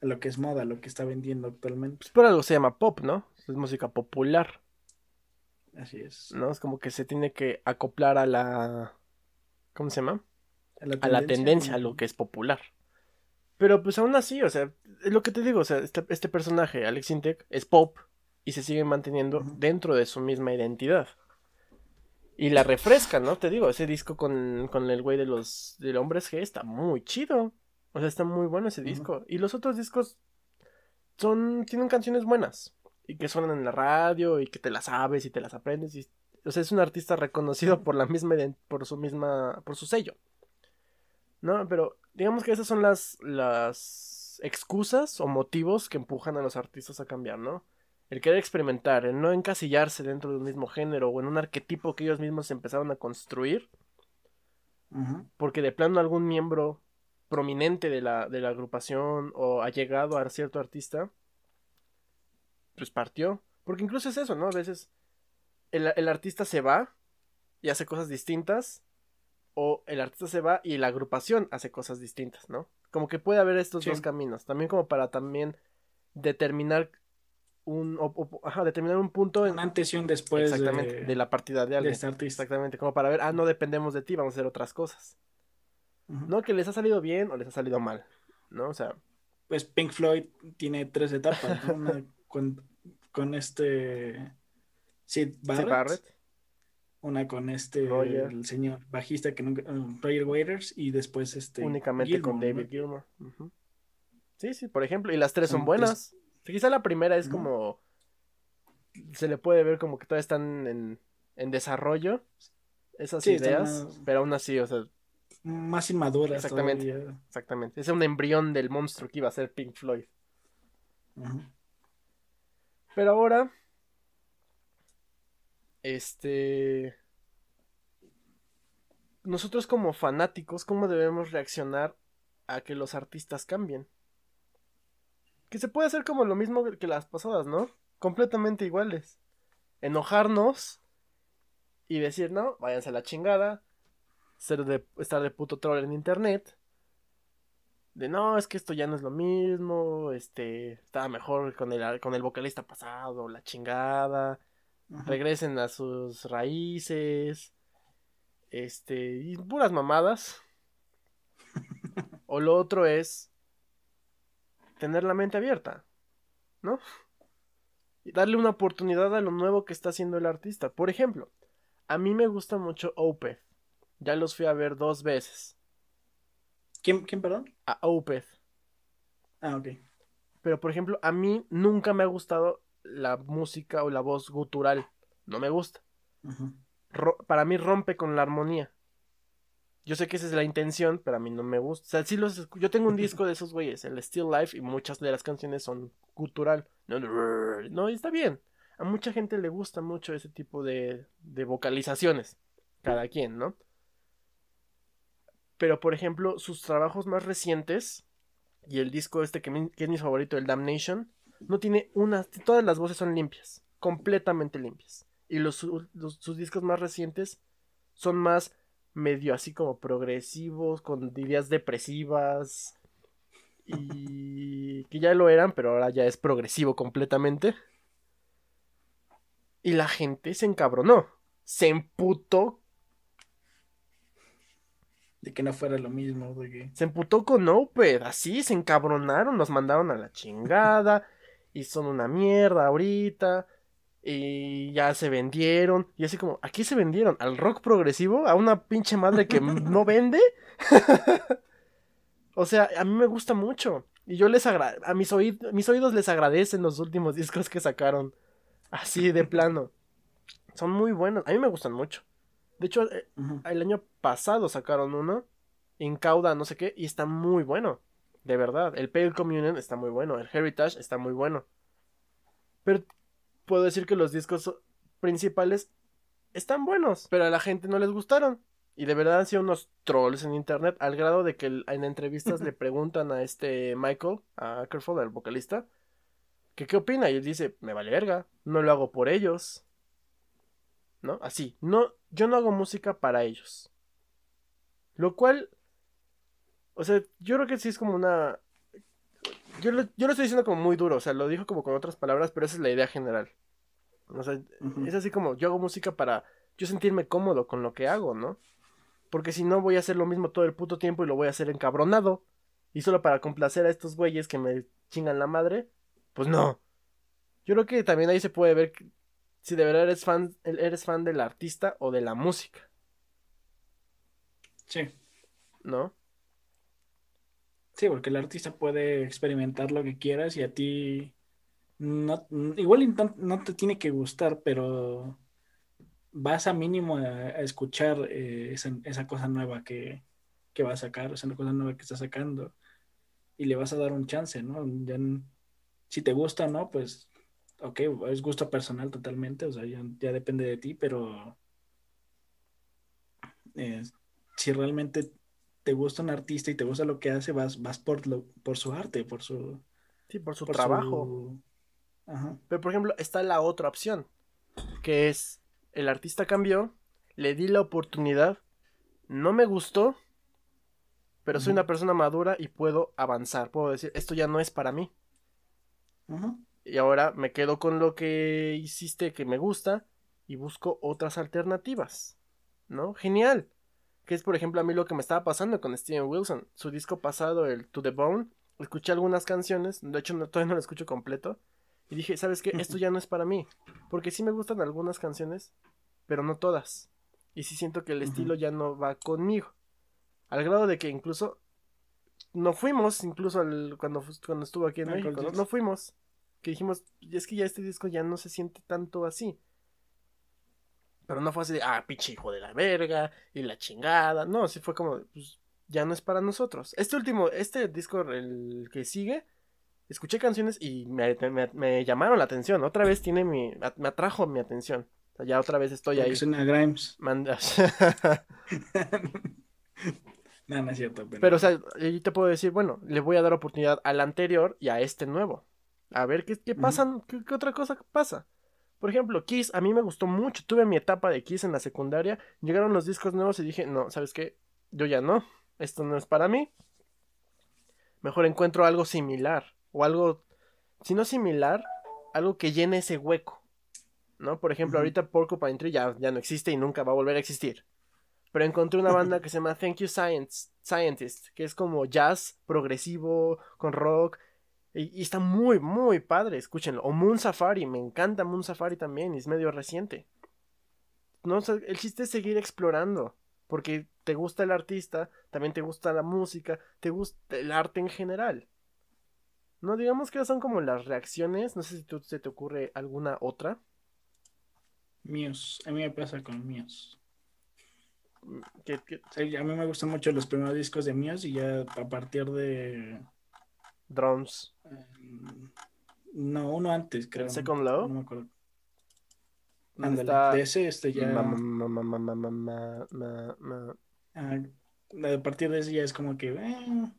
A lo que es moda, a lo que está vendiendo actualmente. pues por algo se llama pop, ¿no? Es música popular, Así es. ¿no? Es como que se tiene que acoplar a la... ¿Cómo se llama? A la a la tendencia, a lo que es popular. Pero pues aún así, o sea, es lo que te digo, o sea, este, este personaje, Alex Intec, es pop y se sigue manteniendo dentro de su misma identidad. Y la refresca, ¿no? Te digo, ese disco con, con el güey de los de hombres G está muy chido. O sea, está muy bueno ese disco. Y los otros discos son, tienen canciones buenas. Y que suenan en la radio y que te las sabes y te las aprendes. Y, o sea, es un artista reconocido por la misma por su misma, por su sello. ¿no? Pero digamos que esas son las, las excusas o motivos que empujan a los artistas a cambiar, ¿no? El querer experimentar, el no encasillarse dentro de un mismo género o en un arquetipo que ellos mismos empezaron a construir, porque de plano algún miembro prominente de la, de la agrupación o ha llegado a cierto artista, pues partió. Porque incluso es eso, ¿no? A veces el, el artista se va y hace cosas distintas, o el artista se va y la agrupación hace cosas distintas, ¿no? Como que puede haber estos Sí. dos caminos, también como para también determinar un, o- o- ajá, determinar un punto en, Un antes y un después exactamente, de, de la partida de de alguien. este artista. Exactamente, como para ver, ah, no dependemos de ti, vamos a hacer otras cosas. No que les ha salido bien o les ha salido mal, ¿no? O sea, Pues Pink Floyd tiene tres etapas, ¿no? Una con, con este Sid Barrett, una con este Roger. el señor bajista que nunca, uh, Roger Waters y después este únicamente con David ¿no? Gilmour. Sí, sí, por ejemplo, y las tres son Son buenas. Quizá la primera es como. Se le puede ver como que todavía están en, en desarrollo esas Sí, ideas, más- pero aún así, o sea, más inmaduras Exactamente. todavía. exactamente. Es un embrión del monstruo que iba a ser Pink Floyd. Ujú. Pero ahora. este... Nosotros como fanáticos, ¿cómo debemos reaccionar a que los artistas cambien? Que se puede hacer como lo mismo que las pasadas, ¿no? Completamente iguales. Enojarnos y decir, no, váyanse a la chingada. Ser de, estar de puto troll en internet. De no, es que esto ya no es lo mismo. Este, estaba mejor con el, con el vocalista pasado, la chingada. Regresen a sus raíces. Este, y puras mamadas. o lo otro es tener la mente abierta, ¿no? Y darle una oportunidad a lo nuevo que está haciendo el artista. Por ejemplo, a mí me gusta mucho Opeth. Ya los fui a ver dos veces. ¿Quién, quién perdón? A Opeth. Ah, ok. Pero, por ejemplo, a mí nunca me ha gustado la música o la voz gutural. No me gusta. para mí rompe con la armonía. Yo sé que esa es la intención, pero a mí no me gusta. O sea, sí los Yo tengo un disco de esos güeyes, el Still Life, y muchas de las canciones son gutural. No, no, está bien. A mucha gente le gusta mucho ese tipo de, de vocalizaciones. Cada quien, ¿no? Pero, por ejemplo, sus trabajos más recientes y el disco este que, es mi favorito, el Damnation, no tiene una. Todas las voces son limpias, completamente limpias. Y los, sus discos más recientes son más medio así como progresivos, con ideas depresivas. Y que ya lo eran, pero ahora ya es progresivo completamente. Y la gente se encabronó. Se emputó. De que no fuera lo mismo, Se emputó con Oped, así, se encabronaron, nos mandaron a la chingada. y son una mierda ahorita. Y ya se vendieron. Y así como, ¿a qué se vendieron? ¿Al rock progresivo? ¿A una pinche madre que no vende? o sea, a mí me gusta mucho. Y yo les agradezco. A mis, mis oídos les agradecen los últimos discos que sacaron. Así de plano. Son muy buenos. A mí me gustan mucho. De hecho, eh, el año pasado sacaron uno. Incauda, no sé qué. Y está muy bueno. De verdad. El Pale Communion está muy bueno. El Heritage está muy bueno. Pero puedo decir que los discos principales están buenos, pero a la gente no les gustaron. Y de verdad han sido unos trolls en internet, al grado de que en entrevistas le preguntan a este Michael, a Kerfold, el vocalista, que qué opina. Y él dice, me vale verga, no lo hago por ellos. ¿No? Así, no, yo no hago música para ellos. Lo cual, o sea, yo creo que sí es como una yo lo, yo lo estoy diciendo como muy duro, o sea, lo dijo como con otras palabras, pero esa es la idea general. O sea, es así como yo hago música para yo sentirme cómodo con lo que hago, ¿no? Porque si no voy a hacer lo mismo todo el puto tiempo y lo voy a hacer encabronado. Y solo para complacer a estos güeyes que me chingan la madre, pues no. Yo creo que también ahí se puede ver si de verdad eres fan, eres fan del artista o de la música. Sí. ¿No? Sí, porque el artista puede experimentar lo que quieras y a ti no, igual no te tiene que gustar, pero vas a mínimo a, escuchar eh, esa, cosa nueva que, va a sacar, esa cosa nueva que está sacando y le vas a dar un chance, ¿no? si te gusta o no, pues, ok, es gusto personal totalmente, o sea, ya, depende de ti, pero eh, si realmente te gusta un artista y te gusta lo que hace, vas, vas por, lo, por su arte, por su... Sí, por su trabajo. Pero, por ejemplo, está la otra opción, que es, el artista cambió, le di la oportunidad, no me gustó, pero soy una persona madura y puedo avanzar, puedo decir, esto ya no es para mí. Y ahora me quedo con lo que hiciste que me gusta y busco otras alternativas. ¿No? Genial que es por ejemplo a mí lo que me estaba pasando con Steven Wilson. Su disco pasado, el To The Bone, escuché algunas canciones, de hecho todavía no lo escucho completo, y dije, ¿sabes qué? Esto ya no es para mí, porque sí me gustan algunas canciones, pero no todas. Y sí siento que el estilo ya no va conmigo. Al grado de que incluso no fuimos, incluso cuando, cuando estuvo aquí en México, no fuimos. Que dijimos, es que ya este disco ya no se siente tanto así. Pero no fue así de, ah, pinche hijo de la verga y la chingada. No, sí fue como, pues ya no es para nosotros. Este último, este disco, el que sigue, escuché canciones y me, llamaron la atención. Otra vez tiene mi, me atrajo mi atención. O sea, ya otra vez estoy Porque ahí. suena Grimes. Manda- no, no es cierto. Pero, Pero, o sea, yo te puedo decir, bueno, le voy a dar oportunidad al anterior y a este nuevo. A ver qué, qué qué, qué otra cosa pasa. Por ejemplo, Kiss, a mí me gustó mucho. Tuve mi etapa de Kiss en la secundaria. Llegaron los discos nuevos y dije, no, ¿sabes qué? Yo ya no. Esto no es para mí. Mejor encuentro algo similar. O algo, si no similar, algo que llene ese hueco. ¿No? Por ejemplo, Ujú. ahorita Porcupine Tree ya, ya no existe y nunca va a volver a existir. Pero encontré una banda que se llama Thank You Science, Scientist, que es como jazz progresivo con rock. Y, y está muy, muy padre, escúchenlo. O Moon Safari, me encanta Moon Safari también, y es medio reciente. No, o sea, el chiste es seguir explorando, porque te gusta el artista, también te gusta la música, te gusta el arte en general. No, digamos que son como las reacciones, no sé si tú, se te ocurre alguna otra. Muse. A mí me pasa con Muse. Sea, a mí me gustan mucho los primeros discos de Muse y ya a partir de... Drums. Em, no, uno antes, creo. Second Love. No me acuerdo. Está... de ese este ya. A partir de ese ya es como que. Eh,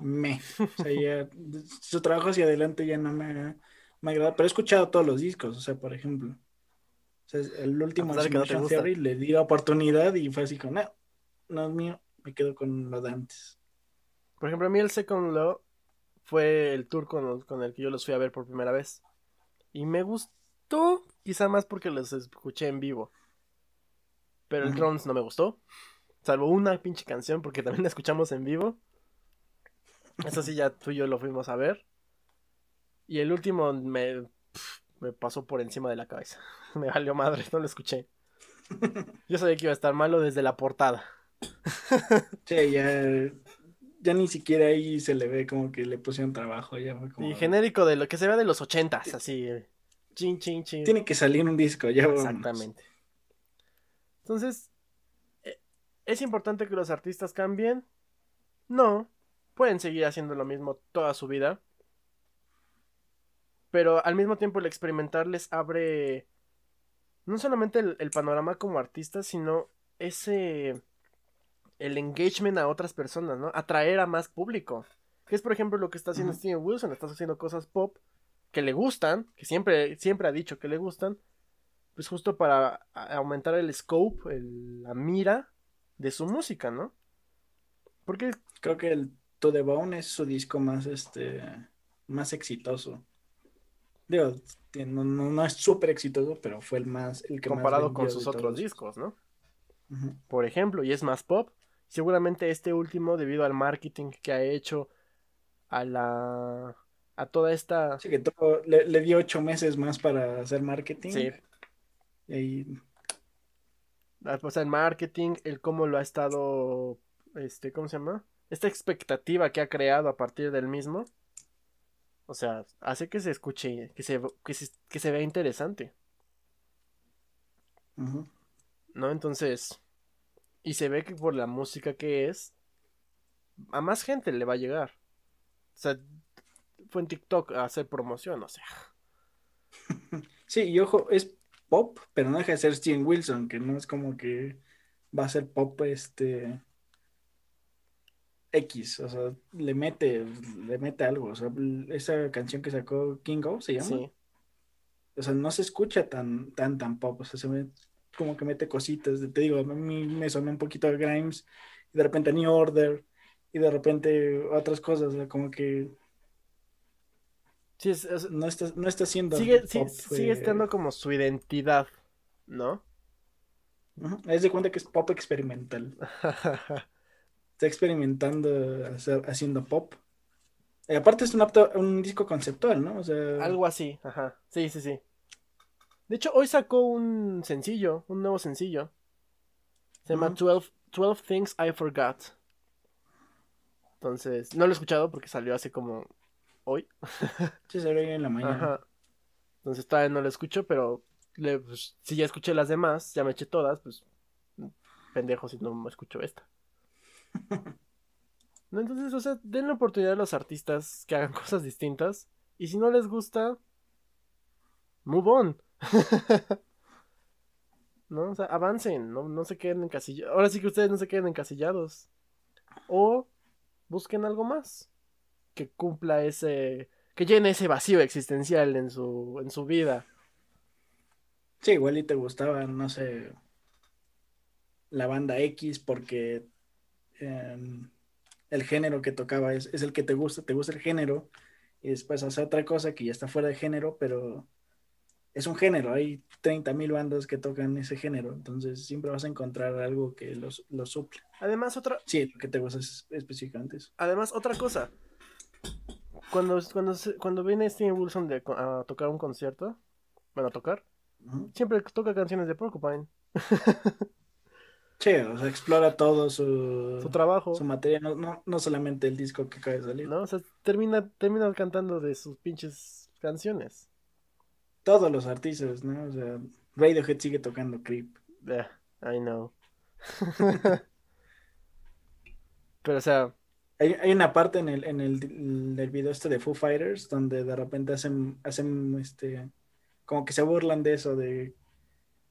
me. O sea, ya. su trabajo hacia adelante ya no me, me agrada. Pero he escuchado todos los discos, o sea, por ejemplo. O sea, el último de no Theory le di la oportunidad y fue así como, no, no es mío, me quedo con lo de antes. Por ejemplo, a mí el Second Law fue el tour con, con el que yo los fui a ver por primera vez. Y me gustó, quizá más porque los escuché en vivo. Pero el drums no me gustó. Salvo una pinche canción, porque también la escuchamos en vivo. Eso sí, ya tú y yo lo fuimos a ver. Y el último me, me pasó por encima de la cabeza. Me valió madre, no lo escuché. Yo sabía que iba a estar malo desde la portada. Sí, ya, ya ni siquiera ahí se le ve como que le pusieron trabajo. Ya fue como, Y genérico de lo que se ve de los ochentas, así. Chin, chin, chin. Tiene que salir un disco, ya. Exactamente. Entonces, eh, ¿es importante que los artistas cambien? No. Pueden seguir haciendo lo mismo toda su vida. Pero al mismo tiempo el experimentar les abre no solamente el, el panorama como artistas, sino ese el engagement a otras personas, ¿no? Atraer a más público. Que es por ejemplo lo que está haciendo. Steven Wilson, está haciendo cosas pop que le gustan, que siempre, siempre ha dicho que le gustan, pues justo para aumentar el scope, el- la mira de su música, ¿no? Porque Creo que el To The Bone es su disco más, este, más exitoso. Digo, no, no, no es súper exitoso, pero fue el más, el que más comparado con sus otros discos, ¿no? Por ejemplo, y es más pop. Seguramente este último, debido al marketing que ha hecho, a la. a toda esta. Así que todo- le, le dio ocho meses más para hacer marketing. Sí, Y ahí, o sea, el marketing, el cómo lo ha estado. Este, ¿cómo se llama? Esta expectativa que ha creado a partir del mismo. O sea, hace que se escuche, que se, que se, que se vea interesante. ujú. ¿no? Entonces, y se ve que por la música que es, a más gente le va a llegar. O sea, fue en TikTok a hacer promoción, o sea. Sí, y ojo, es pop, pero no deja de ser Steven Wilson, que no es como que va a ser pop este X, o sea, le mete, le mete algo, o sea, esa canción que sacó Kingo se llama, Sí, o sea, no se escucha tan, tan, tan pop, o sea, se ve como que mete cositas, te digo, a mí me sonó un poquito a Grimes, y de repente New Order, y de repente otras cosas, como que sí, es- es- no está, no está siendo sigue, pop, sigue eh, estando como su identidad, ¿no? ujú, Es de cuenta que es pop experimental. Está experimentando hacer- haciendo pop. Y aparte es un, apto- un disco conceptual, ¿no? O sea, Algo así, ajá. Sí, sí, sí. De hecho, hoy sacó un sencillo, un nuevo sencillo. Se llama Ujú. 12, 12 Things I Forgot. Entonces, no lo he escuchado porque salió hace como hoy. sí se ve en la mañana. Ajá. Entonces todavía no lo escucho, pero le- pues, si ya escuché las demás, ya me eché todas, pues pendejo si no me escucho esta. No, entonces, o sea, den la oportunidad a los artistas que hagan cosas distintas. Y si no les gusta, move on. ¿No? O sea, avancen, no, no se queden encasillados. Ahora sí que ustedes no se queden encasillados. O busquen algo más que cumpla ese. que llene ese vacío existencial en su, en su vida. Sí, igual y te gustaba, no sé, la banda X porque em, el género que tocaba es, es el que te gusta, te gusta el género, y después hace otra cosa que ya está fuera de género, pero es un género, hay 30.000 bandas que tocan ese género, entonces siempre vas a encontrar algo que los, lo suple. Además, otra, Sí, lo que te gusta es específicamente eso. además, otra cosa. Cuando, cuando, cuando viene Steven Wilson de, a tocar un concierto, bueno, a tocar, siempre toca canciones de Porcupine. Sí, o sea, explora todo su, Su trabajo. su materia, no, no, no solamente el disco que acaba de salir. ¿No? O sea, termina, termina cantando de sus pinches canciones. Todos los artistas, ¿no? O sea, Radiohead sigue tocando Creep. Yeah, I know. Pero, o sea, Hay, hay una parte en el, en el, del video este de Foo Fighters donde de repente hacen, hacen este, como que se burlan de eso, de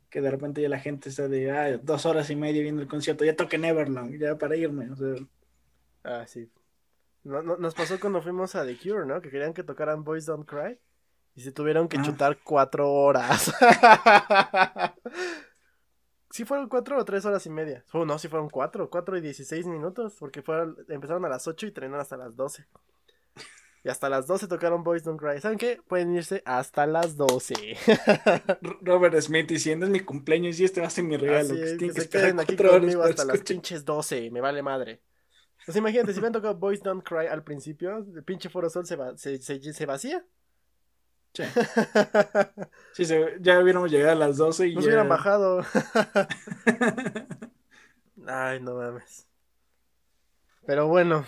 que de repente ya la gente está de, ah, dos horas y media viendo el concierto, ya toquen Everlong, ya para irme, o sea, ah, sí. No- no- nos pasó cuando fuimos a The Cure, ¿no? Que querían que tocaran Boys Don't Cry. Y se tuvieron que Ah. chutar cuatro horas. ¿Sí fueron cuatro o tres horas y media? Oh, no, sí fueron cuatro, cuatro y dieciséis minutos. Porque fueron, empezaron a las ocho y terminaron hasta las doce. Y hasta las doce tocaron Boys Don't Cry. ¿Saben qué? Pueden irse hasta las doce. R- Robert Smith diciendo es mi cumpleaños y este va a ser mi regalo. Que es, que que se queden aquí conmigo hasta las pinches 12, me vale madre. Pues imagínate, si hubieran tocado Boys Don't Cry al principio, el pinche Foro Sol se, va- se, se, se vacía. Sí. Sí, se- ya hubiéramos llegado a las 12 y Nos ya... hubieran bajado. Ay, no mames. Pero bueno.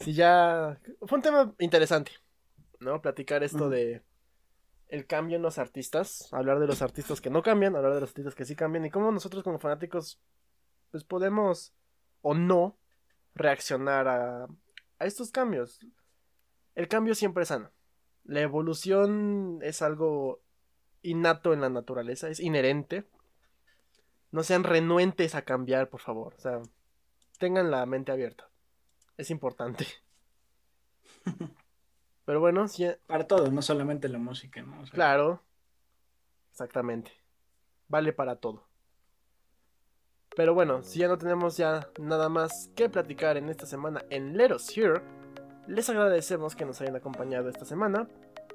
Si ya. Fue un tema interesante. ¿No? Platicar esto de. El cambio en los artistas. Hablar de los artistas que no cambian. Hablar de los artistas que sí cambian. Y cómo nosotros como fanáticos. Pues podemos. O no. Reaccionar a. A estos cambios. El cambio siempre es sano. La evolución es algo innato en la naturaleza, es inherente. No sean renuentes a cambiar, por favor. O sea, tengan la mente abierta. Es importante. Pero bueno, sí, Para todo, no solamente la música, ¿no? O sea, claro. Exactamente. Vale para todo. Pero bueno, si ya no tenemos ya nada más que platicar en esta semana en Let Us Hear, les agradecemos que nos hayan acompañado esta semana.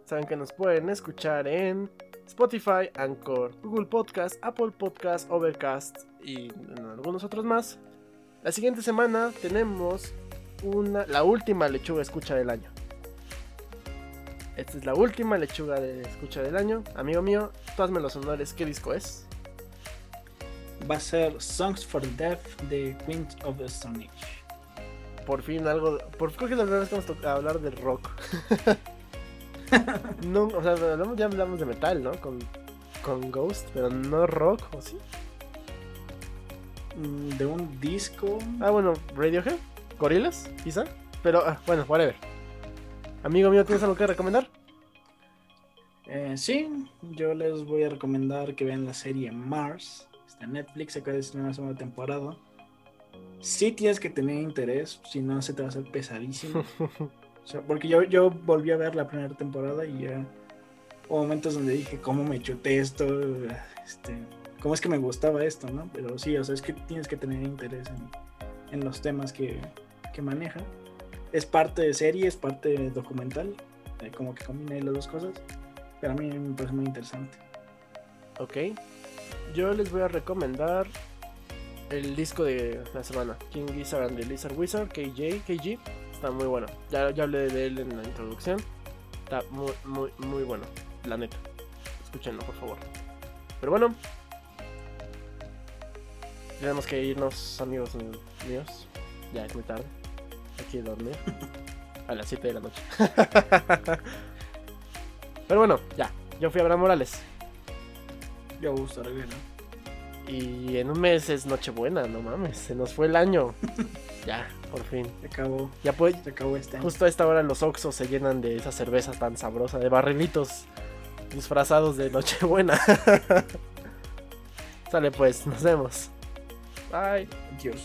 Saben que nos pueden escuchar en Spotify, Anchor, Google Podcast, Apple Podcast, Overcast y algunos otros más. La siguiente semana tenemos una, la última lechuga escucha del año. Esta es la última lechuga de escucha del año. Amigo mío, tú los honores. ¿Qué disco es? Va a ser Songs for the Deaf de Queens of the Stone Age. Por fin algo. Por, creo que es la primera vez que vamos a hablar del rock. no, o sea, hablamos- ya hablamos de metal, ¿no? Con, con Ghost, pero no rock, ¿o sí? Mm, De un disco. Ah, bueno, Radiohead, Gorillaz, quizá. Pero, ah, bueno, whatever. Amigo mío, ¿tienes algo que recomendar? Eh, sí, yo les voy a recomendar que vean la serie Mars. Está en Netflix, acaba de estrenar la segunda temporada. Sí tienes que tener interés, si no se te va a hacer pesadísimo. O sea, porque yo, yo volví a ver la primera temporada y ya hubo momentos donde dije, ¿cómo me chuté esto? Este, ¿Cómo es que me gustaba esto? ¿no? Pero sí, o sea, es que tienes que tener interés en, en los temas que, que maneja. Es parte de serie, es parte de documental, eh, como que combina las dos cosas. Pero a mí me parece muy interesante. Ok. Yo les voy a recomendar el disco de la semana. King Gizzard and the Lizard Wizard, KJ, KG. Está muy bueno. Ya, ya hablé de él en la introducción. Está muy, muy, muy bueno. La neta. Escúchenlo, por favor. Pero bueno. Tenemos que irnos, amigos míos. Ya es muy tarde. Hay que dormir. A las 7 de la noche. Pero bueno, ya. Yo fui Abraham Morales. Yo gusto Rivera. Y en un mes es Nochebuena, no mames. Se nos fue el año. ya, por fin. Se acabó, Ya puede. se acabó este año. Justo a esta hora los Oxos se llenan de esa cerveza tan sabrosa, de barrilitos. disfrazados de Nochebuena. Sale pues, nos vemos. Bye. Dios.